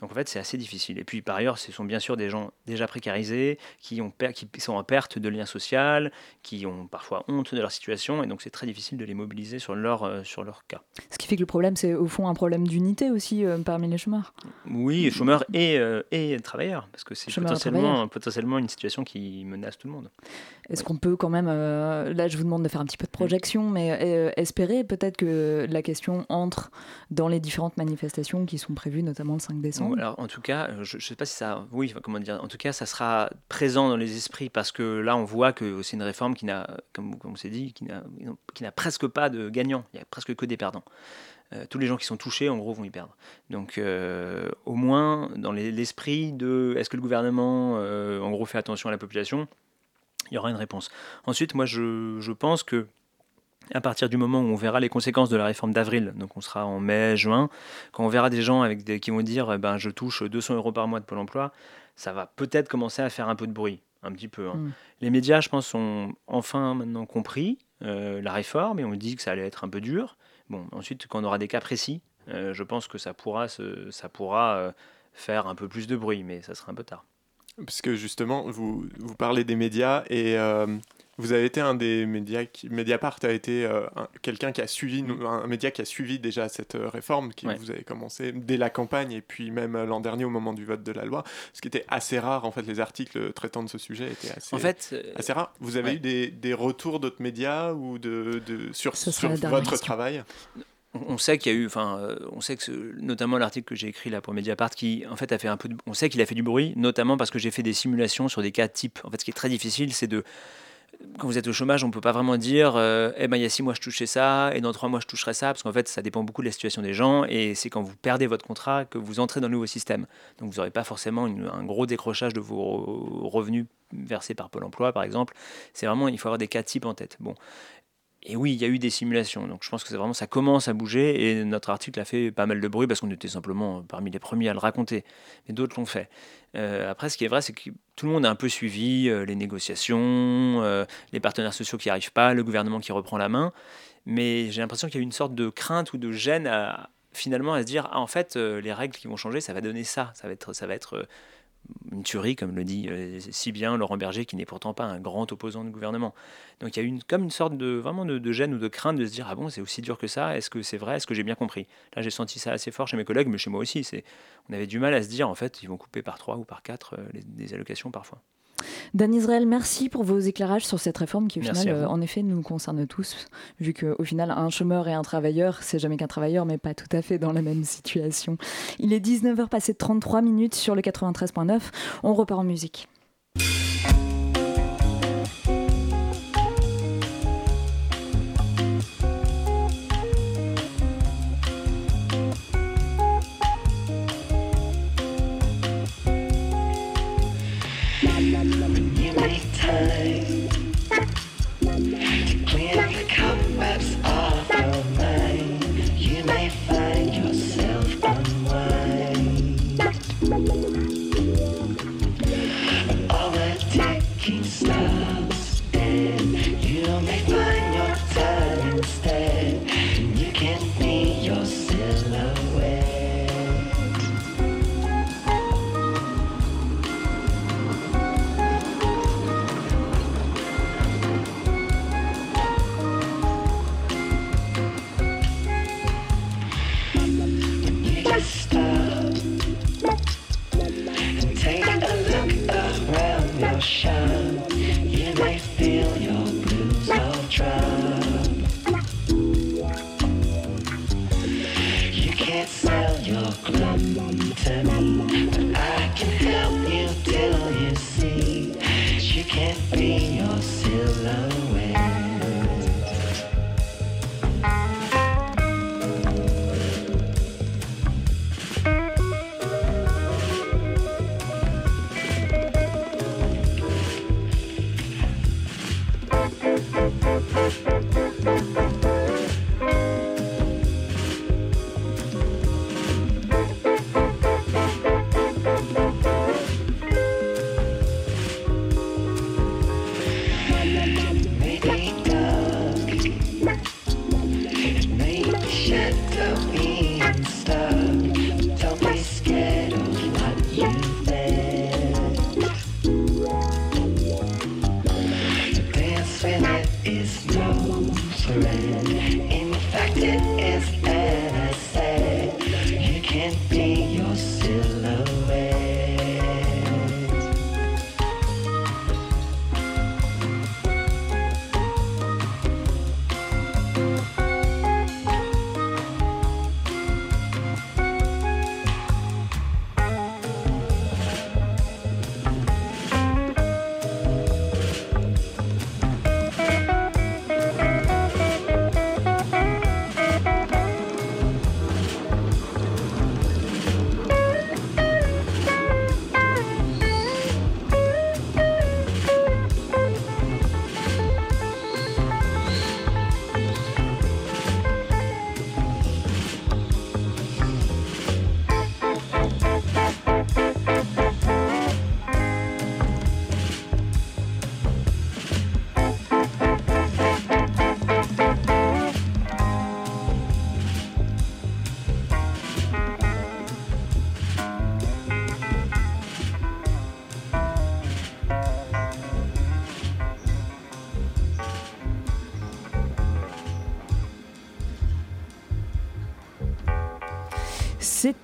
Donc en fait, c'est assez difficile. Et puis par ailleurs, ce sont bien sûr des gens déjà précarisés, qui, ont qui sont en perte de lien social, qui ont parfois honte de leur situation, et donc c'est très difficile de les mobiliser sur leur, sur leur cas. Ce qui fait que le problème, c'est au fond un problème d'unité aussi euh, parmi les chômeurs. Oui, chômeurs et, euh, et travailleurs, parce que c'est potentiellement, potentiellement une situation qui menace tout le monde. Est-ce qu'on peut quand même, euh, là je vous demande de faire un petit peu de projection, mais espérer peut-être que la question entre dans les différentes manifestations qui sont prévues, notamment le 5 décembre? Alors, en tout cas, je ne sais pas si ça. Oui, comment dire. En tout cas, ça sera présent dans les esprits parce que là, on voit que c'est une réforme qui n'a, comme, comme on s'est dit, qui n'a, qui n'a presque pas de gagnants. Il n'y a presque que des perdants. Euh, tous les gens qui sont touchés, en gros, vont y perdre. Donc, euh, au moins, dans les- l'esprit de est-ce que le gouvernement, euh, en gros, fait attention à la population il y aura une réponse. Ensuite, moi, je, je pense que à partir du moment où on verra les conséquences de la réforme d'avril, donc on sera en mai, juin, quand on verra des gens avec des, qui vont dire eh ben, je touche 200 euros par mois de Pôle emploi, ça va peut-être commencer à faire un peu de bruit, un petit peu. hein. Mm. Les médias, je pense, ont enfin maintenant compris euh, la réforme et on dit que ça allait être un peu dur. Bon, ensuite, quand on aura des cas précis, euh, je pense que ça pourra, se- ça pourra euh, faire un peu plus de bruit, mais ça sera un peu tard. Parce que justement, vous, vous parlez des médias et euh, vous avez été un des médias qui. Mediapart a été euh, un- quelqu'un qui a suivi, un média qui a suivi déjà cette euh, réforme, qui Ouais. vous avez commencé dès la campagne et puis même euh, l'an dernier au moment du vote de la loi, ce qui était assez rare en fait, les articles traitant de ce sujet étaient assez. En fait, euh, assez rares. Vous avez ouais. eu des, des retours d'autres médias ou de, de sur, votre question. travail? On sait qu'il y a eu, enfin, on sait que ce- notamment l'article que j'ai écrit là pour Mediapart, qui en fait a fait un peu, de- on sait qu'il a fait du bruit, notamment parce que j'ai fait des simulations sur des cas types. En fait, ce qui est très difficile, c'est de quand vous êtes au chômage, on peut pas vraiment dire, euh, eh ben il y a six mois je touchais ça et dans trois mois je toucherai ça, parce qu'en fait ça dépend beaucoup de la situation des gens et c'est quand vous perdez votre contrat que vous entrez dans le nouveau système. Donc vous n'aurez pas forcément un gros décrochage de vos revenus versés par Pôle Emploi, par exemple. C'est vraiment, il faut avoir des cas types en tête. Bon. Et oui, il y a eu des simulations, donc je pense que c'est vraiment ça commence à bouger et notre article a fait pas mal de bruit parce qu'on était simplement parmi les premiers à le raconter, mais d'autres l'ont fait. Euh, après, ce qui est vrai, c'est que tout le monde a un peu suivi euh, les négociations, euh, les partenaires sociaux qui arrivent pas, le gouvernement qui reprend la main, mais j'ai l'impression qu'il y a eu une sorte de crainte ou de gêne à, finalement à se dire ah, en fait les règles qui vont changer, ça va donner ça, ça va être, ça va être une tuerie, comme le dit euh, si bien Laurent Berger, qui n'est pourtant pas un grand opposant du gouvernement. Donc il y a une, comme une sorte de vraiment de, gêne ou de crainte de se dire ah bon c'est aussi dur que ça, est-ce que c'est vrai, est-ce que j'ai bien compris? Là j'ai senti ça assez fort chez mes collègues, mais chez moi aussi, on avait du mal à se dire en fait ils vont couper par trois ou par quatre euh, les, les allocations parfois. Dan Israël, merci pour vos éclairages sur cette réforme qui, au Merci final, euh, en effet, nous concerne tous, vu qu'au final, un chômeur et un travailleur, c'est jamais qu'un travailleur, mais pas tout à fait dans la même situation. Il est 19h passé de 33 minutes sur le 93.9. On repart en musique.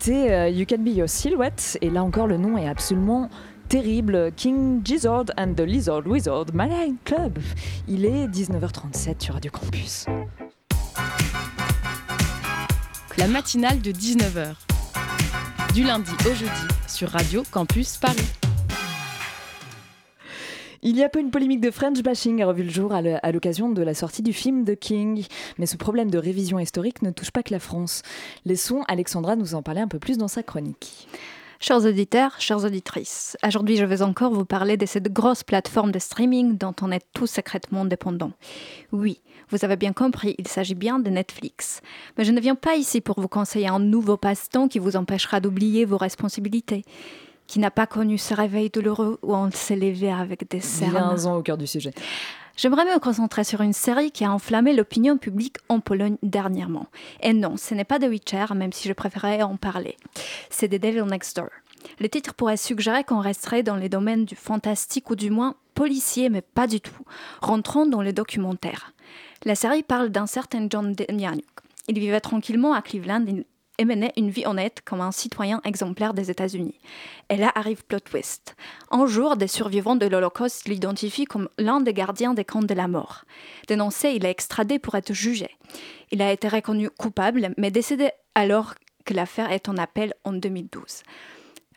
C'était euh, You Can Be Your Silhouette, et là encore le nom est absolument terrible. King Gizzard and the Lizard Wizard Marine Club. Il est 19h37 sur Radio Campus. La matinale de 19h. Du lundi au jeudi sur Radio Campus Paris. Il y a peu une polémique de French bashing a revu le jour à l'occasion de la sortie du film The King. Mais ce problème de révision historique ne touche pas que la France. Laissons Alexandra nous en parler un peu plus dans sa chronique. Chers auditeurs, chères auditrices, aujourd'hui je vais encore vous parler de cette grosse plateforme de streaming dont on est tous secrètement dépendants. Oui, vous avez bien compris, il s'agit bien de Netflix. Mais je ne viens pas ici pour vous conseiller un nouveau passe-temps qui vous empêchera d'oublier vos responsabilités, qui n'a pas connu ce réveil douloureux où on s'est levé avec des cernes. Viens-en au cœur du sujet. J'aimerais me concentrer sur une série qui a enflammé l'opinion publique en Pologne dernièrement. Et non, ce n'est pas The Witcher, même si je préférais en parler. C'est The Devil Next Door. Le titre pourrait suggérer qu'on resterait dans les domaines du fantastique ou du moins policier, mais pas du tout. Rentrons dans les documentaires. La série parle d'un certain John Demjanjuk. Il vivait tranquillement à Cleveland et menait une vie honnête comme un citoyen exemplaire des États-Unis. Et là arrive plot twist. Un jour, des survivants de l'Holocauste l'identifient comme l'un des gardiens des camps de la mort. Dénoncé, il est extradé pour être jugé. Il a été reconnu coupable, mais décédé alors que l'affaire est en appel en 2012.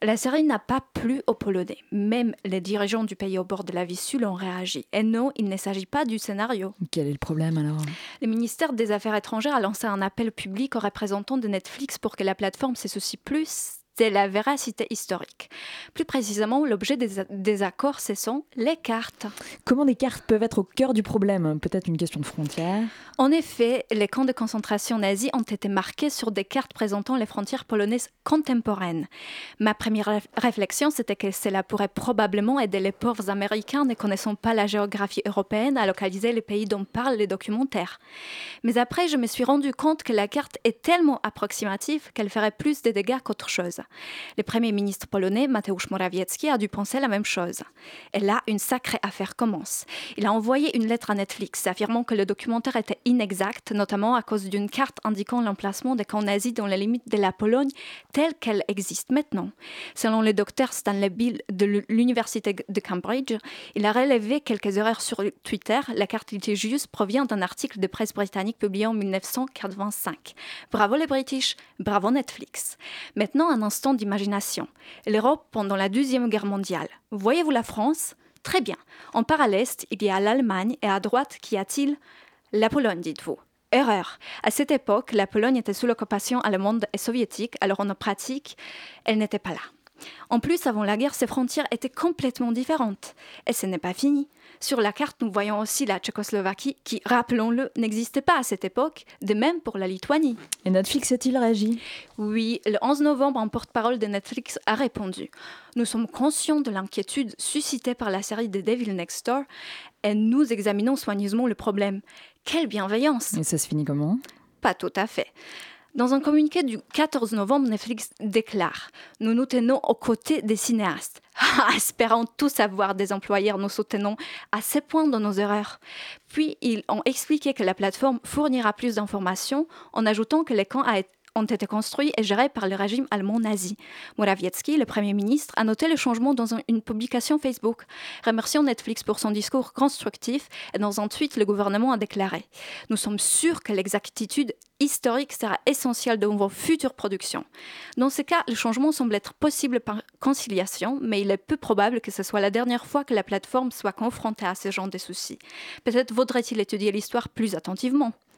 La série n'a pas plu aux Polonais. Même les dirigeants du pays au bord de la Vistule ont réagi. Et non, il ne s'agit pas du scénario. Quel est le problème alors? Le ministère des Affaires étrangères a lancé un appel public aux représentants de Netflix pour que la plateforme se soucie plus de la véracité historique. Plus précisément, l'objet des, des accords, ce sont les cartes. Comment des cartes peuvent être au cœur du problème? Peut-être une question de frontières En effet, les camps de concentration nazis ont été marqués sur des cartes présentant les frontières polonaises contemporaines. Ma première réf- réflexion, c'était que cela pourrait probablement aider les pauvres Américains ne connaissant pas la géographie européenne à localiser les pays dont parlent les documentaires. Mais après, je me suis rendu compte que la carte est tellement approximative qu'elle ferait plus de dégâts qu'autre chose. Le premier ministre polonais, Mateusz Morawiecki, a dû penser la même chose. Et là, une sacrée affaire commence. Il a envoyé une lettre à Netflix affirmant que le documentaire était inexact, notamment à cause d'une carte indiquant l'emplacement des camps nazis dans les limites de la Pologne telle qu'elle existe maintenant. Selon le docteur Stanley Bill de l'Université de Cambridge, il a relevé quelques erreurs sur Twitter. La carte litigieuse provient d'un article de presse britannique publié en 1985. Bravo les British, bravo Netflix. Maintenant, un instant d'imagination. L'Europe pendant la Deuxième Guerre mondiale. Voyez-vous la France? Très bien. En part à l'Est, il y a l'Allemagne et à droite, qu'y a-t-il? La Pologne, dites-vous. Erreur. À cette époque, la Pologne était sous l'occupation allemande et soviétique, alors en pratique, elle n'était pas là. En plus, avant la guerre, ces frontières étaient complètement différentes. Et ce n'est pas fini. Sur la carte, nous voyons aussi la Tchécoslovaquie, qui, rappelons-le, n'existait pas à cette époque, de même pour la Lituanie. Et Netflix a-t-il réagi Oui, le 11 novembre, un porte-parole de Netflix a répondu. Nous sommes conscients de l'inquiétude suscitée par la série The Devil Next Door et nous examinons soigneusement le problème. Quelle bienveillance Et ça se finit comment? Pas tout à fait. Dans un communiqué du 14 novembre, Netflix déclare Nous nous tenons aux côtés des cinéastes. Espérant tous avoir des employeurs nous soutenons à ce point dans nos erreurs. Puis ils ont expliqué que la plateforme fournira plus d'informations en ajoutant que les camps a ont été construits et gérés par le régime allemand nazi. Morawiecki, le Premier ministre, a noté le changement dans un- une publication Facebook, remerciant Netflix pour son discours constructif et dans un tweet, le gouvernement a déclaré Nous sommes sûrs que l'exactitude historique sera essentielle dans vos futures productions. Dans ce cas, le changement semble être possible par conciliation, mais il est peu probable que ce soit la dernière fois que la plateforme soit confrontée à ce genre de soucis. Peut-être vaudrait-il étudier l'histoire plus attentivement.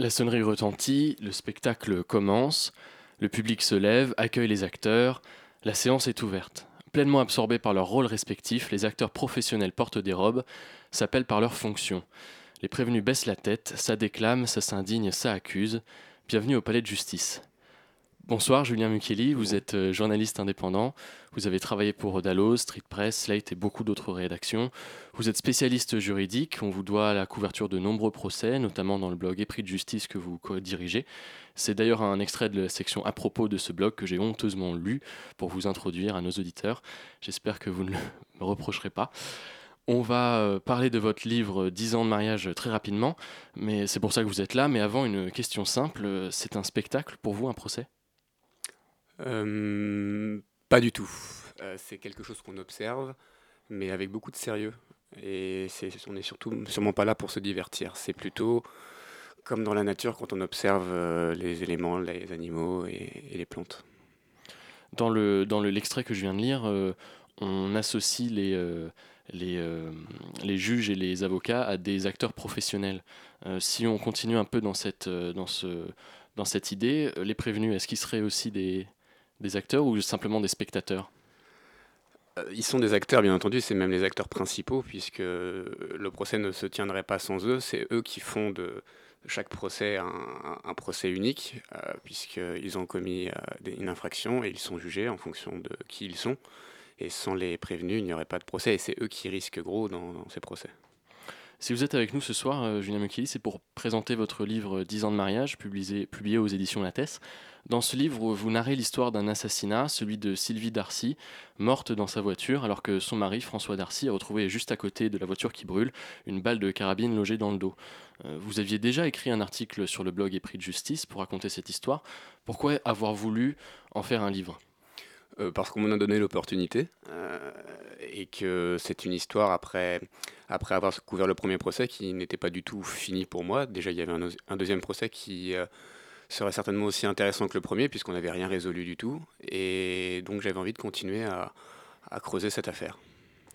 La sonnerie retentit, le spectacle commence, le public se lève, accueille les acteurs, la séance est ouverte. Pleinement absorbés par leurs rôles respectifs, les acteurs professionnels portent des robes, s'appellent par leurs fonctions. Les prévenus baissent la tête, ça déclame, ça s'indigne, ça accuse. Bienvenue au palais de justice. Bonsoir Julien Mukeli, vous êtes euh, journaliste indépendant, vous avez travaillé pour Dalloz, Street Press, Slate et beaucoup d'autres rédactions. Vous êtes spécialiste juridique, on vous doit la couverture de nombreux procès, notamment dans le blog Épris de justice que vous co-dirigez. C'est d'ailleurs un extrait de la section à propos de ce blog que j'ai honteusement lu pour vous introduire à nos auditeurs. J'espère que vous ne me reprocherez pas. On va euh, parler de votre livre euh, 10 ans de mariage euh, très rapidement, mais c'est pour ça que vous êtes là. Mais avant, une question simple, euh, c'est un spectacle pour vous, un procès? Euh, Pas du tout. Euh, c'est quelque chose qu'on observe, mais avec beaucoup de sérieux. Et c'est, on n'est surtout sûrement pas là pour se divertir. C'est plutôt comme dans la nature quand on observe euh, les éléments, les animaux et, les plantes. Dans le dans le- l'extrait que je viens de lire, euh, on associe les euh, les, euh, les juges et les avocats à des acteurs professionnels. Euh, si on continue un peu dans cette euh, dans ce dans cette idée, euh, les prévenus, est-ce qu'ils seraient aussi des des acteurs ou simplement des spectateurs Euh, Ils sont des acteurs, bien entendu, c'est même les acteurs principaux, puisque le procès ne se tiendrait pas sans eux. C'est eux qui font de chaque procès un, procès unique, euh, puisqu'ils ont commis euh, une infraction et ils sont jugés en fonction de qui ils sont. Et sans les prévenus, il n'y aurait pas de procès, et c'est eux qui risquent gros dans ces procès. Si vous êtes avec nous ce soir, euh, Julien Mukili, c'est pour présenter votre livre 10 ans de mariage, publié, publié aux éditions Lattès. Dans ce livre, vous narrez l'histoire d'un assassinat, celui de Sylvie Darcy, morte dans sa voiture, alors que son mari, François Darcy, a retrouvé juste à côté de la voiture qui brûle une balle de carabine logée dans le dos. Euh, Vous aviez déjà écrit un article sur le blog Épris de Justice pour raconter cette histoire. Pourquoi avoir voulu en faire un livre? Euh, parce qu'on m'en a donné l'opportunité euh, et que c'est une histoire après, après avoir couvert le premier procès qui n'était pas du tout fini pour moi. Déjà, il y avait un, un deuxième procès qui euh, serait certainement aussi intéressant que le premier puisqu'on n'avait rien résolu du tout. Et donc, j'avais envie de continuer à, à creuser cette affaire.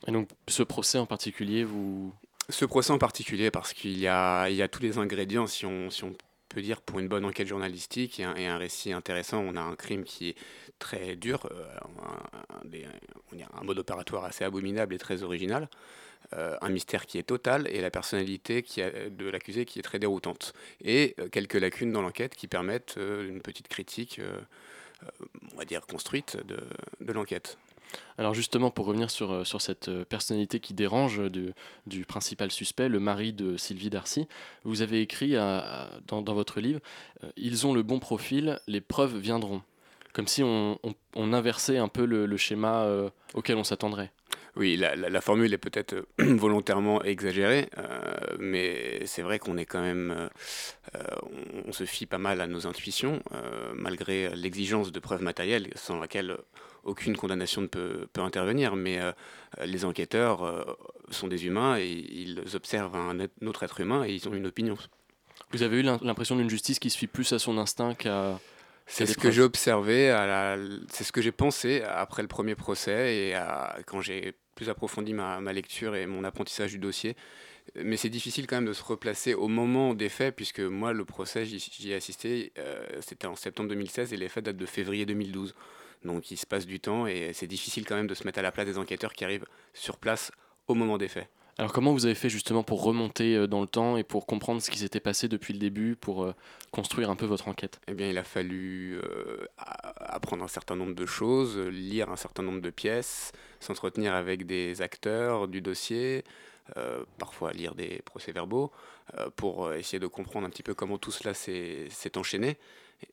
Et donc, ce procès en particulier, vous... Ce procès en particulier parce qu'il y a, il y a tous les ingrédients, si on, si on peut dire, pour une bonne enquête journalistique et un, récit intéressant. On a un crime qui est très dur, euh, un, mode opératoire assez abominable et très original, euh, un mystère qui est total et la personnalité qui a- de l'accusé qui est très déroutante. Et euh, quelques lacunes dans l'enquête qui permettent une petite critique, on va dire, construite de l'enquête. Alors justement, pour revenir sur, euh, sur cette euh, personnalité qui dérange euh, du, du principal suspect, le mari de Sylvie Darcy, vous avez écrit dans, dans votre livre, Ils ont le bon profil, les preuves viendront. Comme si on, on- inversait un peu le, le schéma auquel on s'attendrait. Oui, la, la- formule est peut-être volontairement exagérée, mais c'est vrai qu'on est quand même, on, se fie pas mal à nos intuitions, malgré l'exigence de preuves matérielles sans laquelle aucune condamnation ne peut, peut intervenir. Mais euh, les enquêteurs euh, sont des humains et ils observent un, autre être humain et ils ont une opinion. Vous avez eu l'im- l'impression d'une justice qui se fie plus à son instinct qu'à... C'est ce que j'ai observé, la- c'est ce que j'ai pensé après le premier procès et à- quand j'ai plus approfondi ma, ma lecture et mon apprentissage du dossier. Mais c'est difficile quand même de se replacer au moment des faits, puisque moi, le procès, j'y- j'y ai assisté, euh, c'était en septembre 2016 et les faits datent de février 2012. Donc il se passe du temps et c'est difficile quand même de se mettre à la place des enquêteurs qui arrivent sur place au moment des faits. Alors comment vous avez fait justement pour remonter euh, dans le temps et pour comprendre ce qui s'était passé depuis le début, pour euh, construire un peu votre enquête? Eh bien, il a fallu euh, apprendre un certain nombre de choses, lire un certain nombre de pièces, s'entretenir avec des acteurs du dossier, euh, parfois lire des procès-verbaux, euh, pour essayer de comprendre un petit peu comment tout cela s'est enchaîné.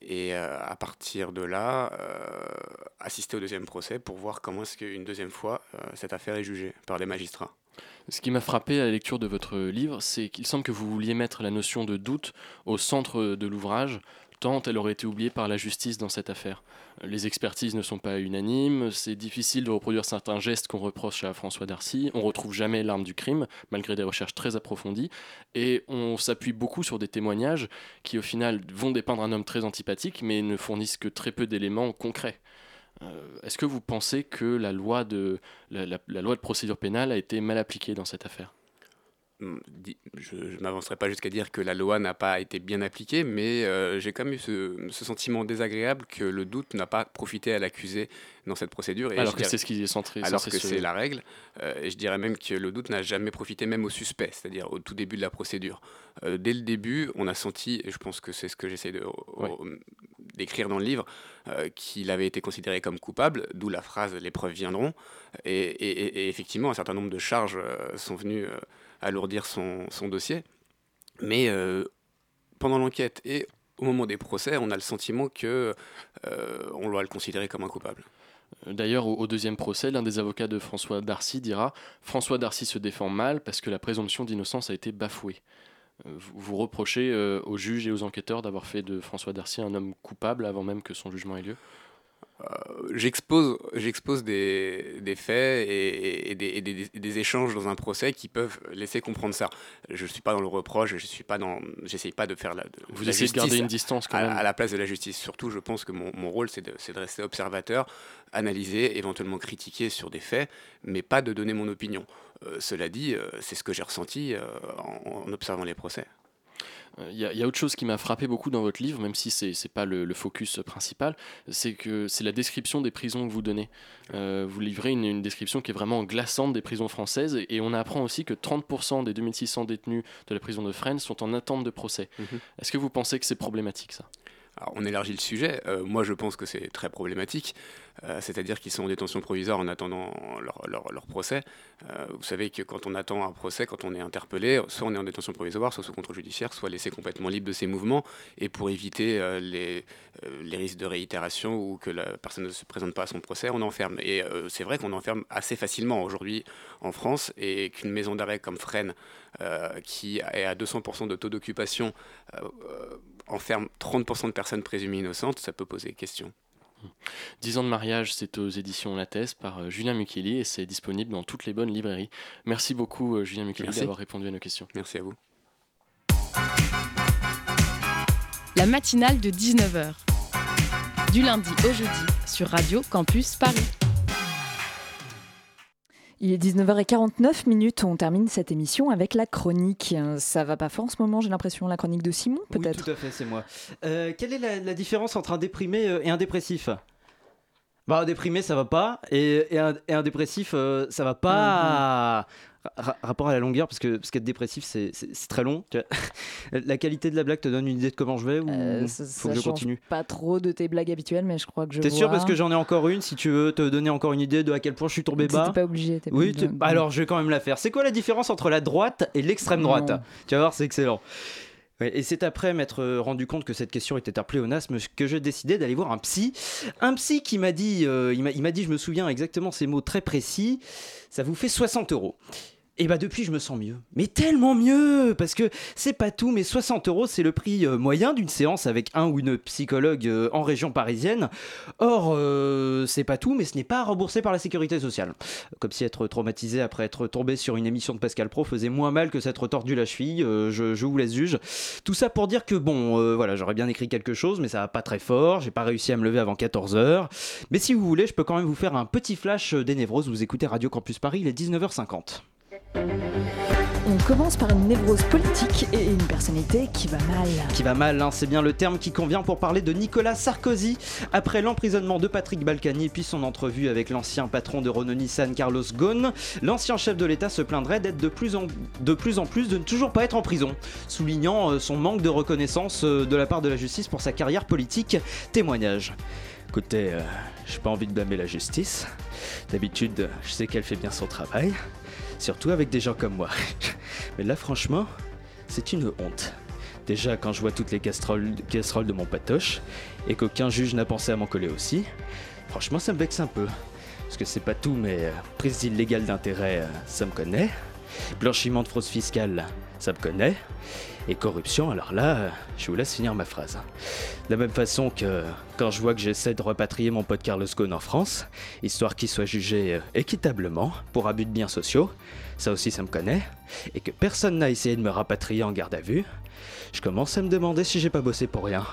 Et euh, à partir de là, euh, assister au deuxième procès pour voir comment est-ce qu'une deuxième fois, euh, cette affaire est jugée par des magistrats. Ce qui m'a frappé à la lecture de votre livre, c'est qu'il semble que vous vouliez mettre la notion de doute au centre de l'ouvrage, tant elle aurait été oubliée par la justice dans cette affaire. Les expertises ne sont pas unanimes, c'est difficile de reproduire certains gestes qu'on reproche à François Darcy, on retrouve jamais l'arme du crime, malgré des recherches très approfondies, et on s'appuie beaucoup sur des témoignages qui au final vont dépeindre un homme très antipathique, mais ne fournissent que très peu d'éléments concrets. Euh, Est-ce que vous pensez que la loi, de, procédure pénale a été mal appliquée dans cette affaire? Je ne m'avancerai pas jusqu'à dire que la loi n'a pas été bien appliquée, mais euh, j'ai quand même eu ce, ce sentiment désagréable que le doute n'a pas profité à l'accusé dans cette procédure. Alors que c'est ce qui est centré- Alors que c'est la règle. Euh, et je dirais même que le doute n'a jamais profité même au suspect, c'est-à-dire au tout début de la procédure. Euh, dès le début, on a senti, et je pense que c'est ce que j'essaie de- d'écrire dans le livre, euh, qu'il avait été considéré comme coupable, d'où la phrase « les preuves viendront ». Et, effectivement, un certain nombre de charges euh, sont venues euh, alourdir son, son dossier. Mais pendant l'enquête et au moment des procès, on a le sentiment que on doit le considérer comme un coupable. D'ailleurs, au deuxième procès, l'un des avocats de François Darcy dira François Darcy se défend mal parce que la présomption d'innocence a été bafouée. Euh, Vous, reprochez euh, aux juges et aux enquêteurs d'avoir fait de François Darcy un homme coupable avant même que son jugement ait lieu? J'expose j'expose des, des faits et, et des, et des- des échanges dans un procès qui peuvent laisser comprendre ça. Je suis pas dans le reproche, je suis pas dans, j'essaye pas de faire la. de- Vous essayez de garder une distance quand même. à la place de la justice. Surtout, je pense que mon, mon rôle c'est de, c'est de rester observateur, analyser, éventuellement critiquer sur des faits, mais pas de donner mon opinion. Euh, cela dit, euh, c'est ce que j'ai ressenti euh, en, en observant les procès. Il y, a- il y a autre chose qui m'a frappé beaucoup dans votre livre, même si c'est n'est pas le, le focus principal, c'est que c'est la description des prisons que vous donnez. Euh, vous livrez une, une description qui est vraiment glaçante des prisons françaises, et, et on apprend aussi que 30% des 2600 détenus de la prison de Fresnes sont en attente de procès. Est-ce que vous pensez que c'est problématique ça? On élargit le sujet. Euh, moi, je pense que c'est très problématique. Euh, C'est-à-dire qu'ils sont en détention provisoire en attendant leur, procès. Euh, vous savez que quand on attend un procès, quand on est interpellé, soit on est en détention provisoire, soit sous contrôle judiciaire, soit laissé complètement libre de ses mouvements. Et pour éviter les, les risques de réitération ou que la personne ne se présente pas à son procès, on enferme. Et c'est vrai qu'on enferme assez facilement aujourd'hui en France et qu'une maison d'arrêt comme Fresnes, qui est à 200% de taux d'occupation, enferme 30% de personnes présumées innocentes, ça peut poser question. 10 ans de mariage, c'est aux éditions Lattès par euh, Julien Mukeli et c'est disponible dans toutes les bonnes librairies. Merci beaucoup euh, Julien Mukeli Merci. d'avoir répondu à nos questions. Merci à vous. La matinale de 19h. Du lundi au jeudi sur Radio Campus Paris. Il est 19h49 minutes, on termine cette émission avec la chronique. Ça va pas fort en ce moment, j'ai l'impression, la chronique de Simon, Oui, peut-être tout à fait, c'est moi. Euh, quelle est la, la différence entre un déprimé euh, et un dépressif? Bah, un déprimé, ça va pas, et, et un, et un dépressif, euh, ça va pas. Ra- rapport à la longueur, parce que parce qu'être dépressif, c'est très long. la qualité de la blague te donne une idée de comment je vais ou Euh, ça, faut ça que je continue? pas trop de tes blagues habituelles, mais je crois que je T'es sûr parce que j'en ai encore une si tu veux te donner encore une idée de à quel point je suis tombé bas? pas obligé, t'es pas Oui, obligé. alors je vais quand même la faire. C'est quoi la différence entre la droite et l'extrême droite? Non. Tu vas voir, c'est excellent. Et c'est après m'être euh, rendu compte que cette question était un pléonasme que j'ai décidé d'aller voir un psy. Un psy qui m'a dit, euh, il m'a dit, je me souviens exactement ces mots très précis, ça vous fait 60 euros. Et bah depuis, je me sens mieux. Mais tellement mieux Parce que c'est pas tout, mais 60 euros, c'est le prix euh, moyen d'une séance avec un ou une psychologue euh, en région parisienne. Or, euh, c'est pas tout, mais ce n'est pas remboursé par la sécurité sociale. Comme si être traumatisé après être tombé sur une émission de Pascal Pro faisait moins mal que s'être tordu la cheville. je, vous laisse juge. Tout ça pour dire que bon, voilà, j'aurais bien écrit quelque chose, mais ça va pas très fort. J'ai pas réussi à me lever avant 14h. Mais si vous voulez, je peux quand même vous faire un petit flash des névroses. Vous écoutez Radio Campus Paris, il est 19h50. On commence par une névrose politique et une personnalité qui va mal. Qui va mal, hein, c'est bien le terme qui convient pour parler de Nicolas Sarkozy. Après l'emprisonnement de Patrick Balkany puis son entrevue avec l'ancien patron de Renault Nissan Carlos Ghosn, l'ancien chef de l'État se plaindrait d'être de plus, en, de plus en plus de ne toujours pas être en prison, soulignant euh, son manque de reconnaissance euh, de la part de la justice pour sa carrière politique. Témoignage. Écoutez, euh, j'ai pas envie de blâmer la justice. D'habitude, je sais qu'elle fait bien son travail, surtout avec des gens comme moi. Mais là, franchement, c'est une honte. Déjà, quand je vois toutes les casseroles, de mon patoche, et qu'aucun juge n'a pensé à m'en coller aussi, franchement, ça me vexe un peu. Parce que c'est pas tout, mais euh, prise illégale d'intérêt, euh, ça me connaît. Blanchiment de fraude fiscale, ça me connaît. Et corruption, alors là, je vous laisse finir ma phrase. De la même façon que quand je vois que j'essaie de repatrier mon pote Carlos Ghosn en France, histoire qu'il soit jugé euh, équitablement pour abus de biens sociaux, ça aussi ça me connaît, et que personne n'a essayé de me rapatrier en garde à vue, je commence à me demander si j'ai pas bossé pour rien.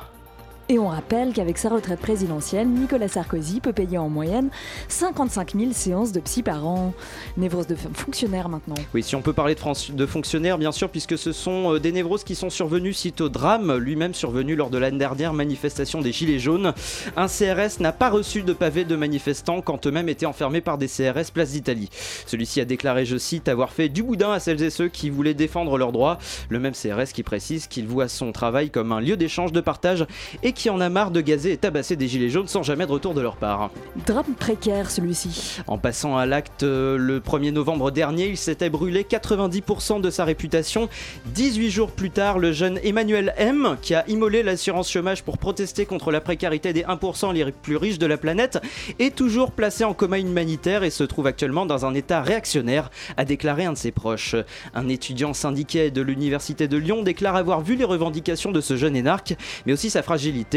Et on rappelle qu'avec sa retraite présidentielle, Nicolas Sarkozy peut payer en moyenne 55 000 séances de psy par an. Névrose de f- fonctionnaire maintenant. Oui, si on peut parler de fonctionnaires, bien sûr, puisque ce sont euh, des névroses qui sont survenues suite au drame, lui-même survenu lors de l'année dernière manifestation des Gilets jaunes. Un CRS n'a pas reçu de pavé de manifestants quand eux-mêmes étaient enfermés par des CRS Place d'Italie. Celui-ci a déclaré, je cite, avoir fait du boudin à celles et ceux qui voulaient défendre leurs droits. Le même CRS qui précise qu'il voit son travail comme un lieu d'échange, de partage et qui en a marre de gazer et tabasser des Gilets jaunes sans jamais de retour de leur part. Drame précaire celui-ci. En passant à l'acte euh, le 1er novembre dernier, il s'était brûlé 90% de sa réputation. 18 jours plus tard, le jeune Emmanuel M, qui a immolé l'assurance chômage pour protester contre la précarité des 1% les plus riches de la planète, est toujours placé en coma humanitaire et se trouve actuellement dans un état réactionnaire, a déclaré un de ses proches. Un étudiant syndiqué de l'Université de Lyon déclare avoir vu les revendications de ce jeune énarque, mais aussi sa fragilité.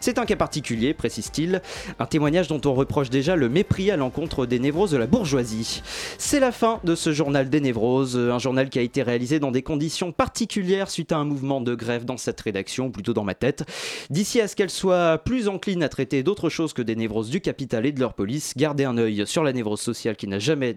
C'est un cas particulier, précise-t-il, un témoignage dont on reproche déjà le mépris à l'encontre des névroses de la bourgeoisie. C'est la fin de ce journal des névroses, un journal qui a été réalisé dans des conditions particulières suite à un mouvement de grève dans cette rédaction, ou plutôt dans ma tête. D'ici à ce qu'elle soit plus encline à traiter d'autres choses que des névroses du capital et de leur police, gardez un œil sur la névrose sociale qui n'a jamais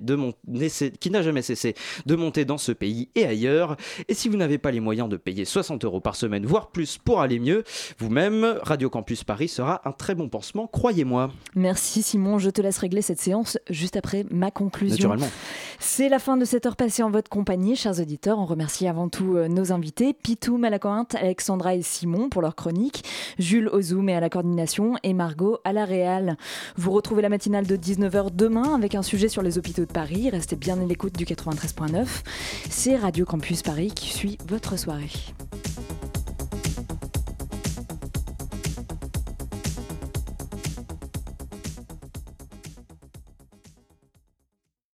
cessé de monter dans ce pays et ailleurs. Et si vous n'avez pas les moyens de payer 60 euros par semaine, voire plus pour aller mieux, vous-même, Radio Campus Paris sera un très bon pansement, croyez-moi. Merci Simon, je te laisse régler cette séance juste après ma conclusion. Naturellement. C'est la fin de cette heure passée en votre compagnie, chers auditeurs. On remercie avant tout euh, nos invités, Pitou Malacointe, Alexandra et Simon pour leur chronique, Jules au Zoom et à la coordination et Margot à la réal. Vous retrouvez la matinale de 19h demain avec un sujet sur les hôpitaux de Paris. Restez bien à l'écoute du 93.9. C'est Radio Campus Paris qui suit votre soirée.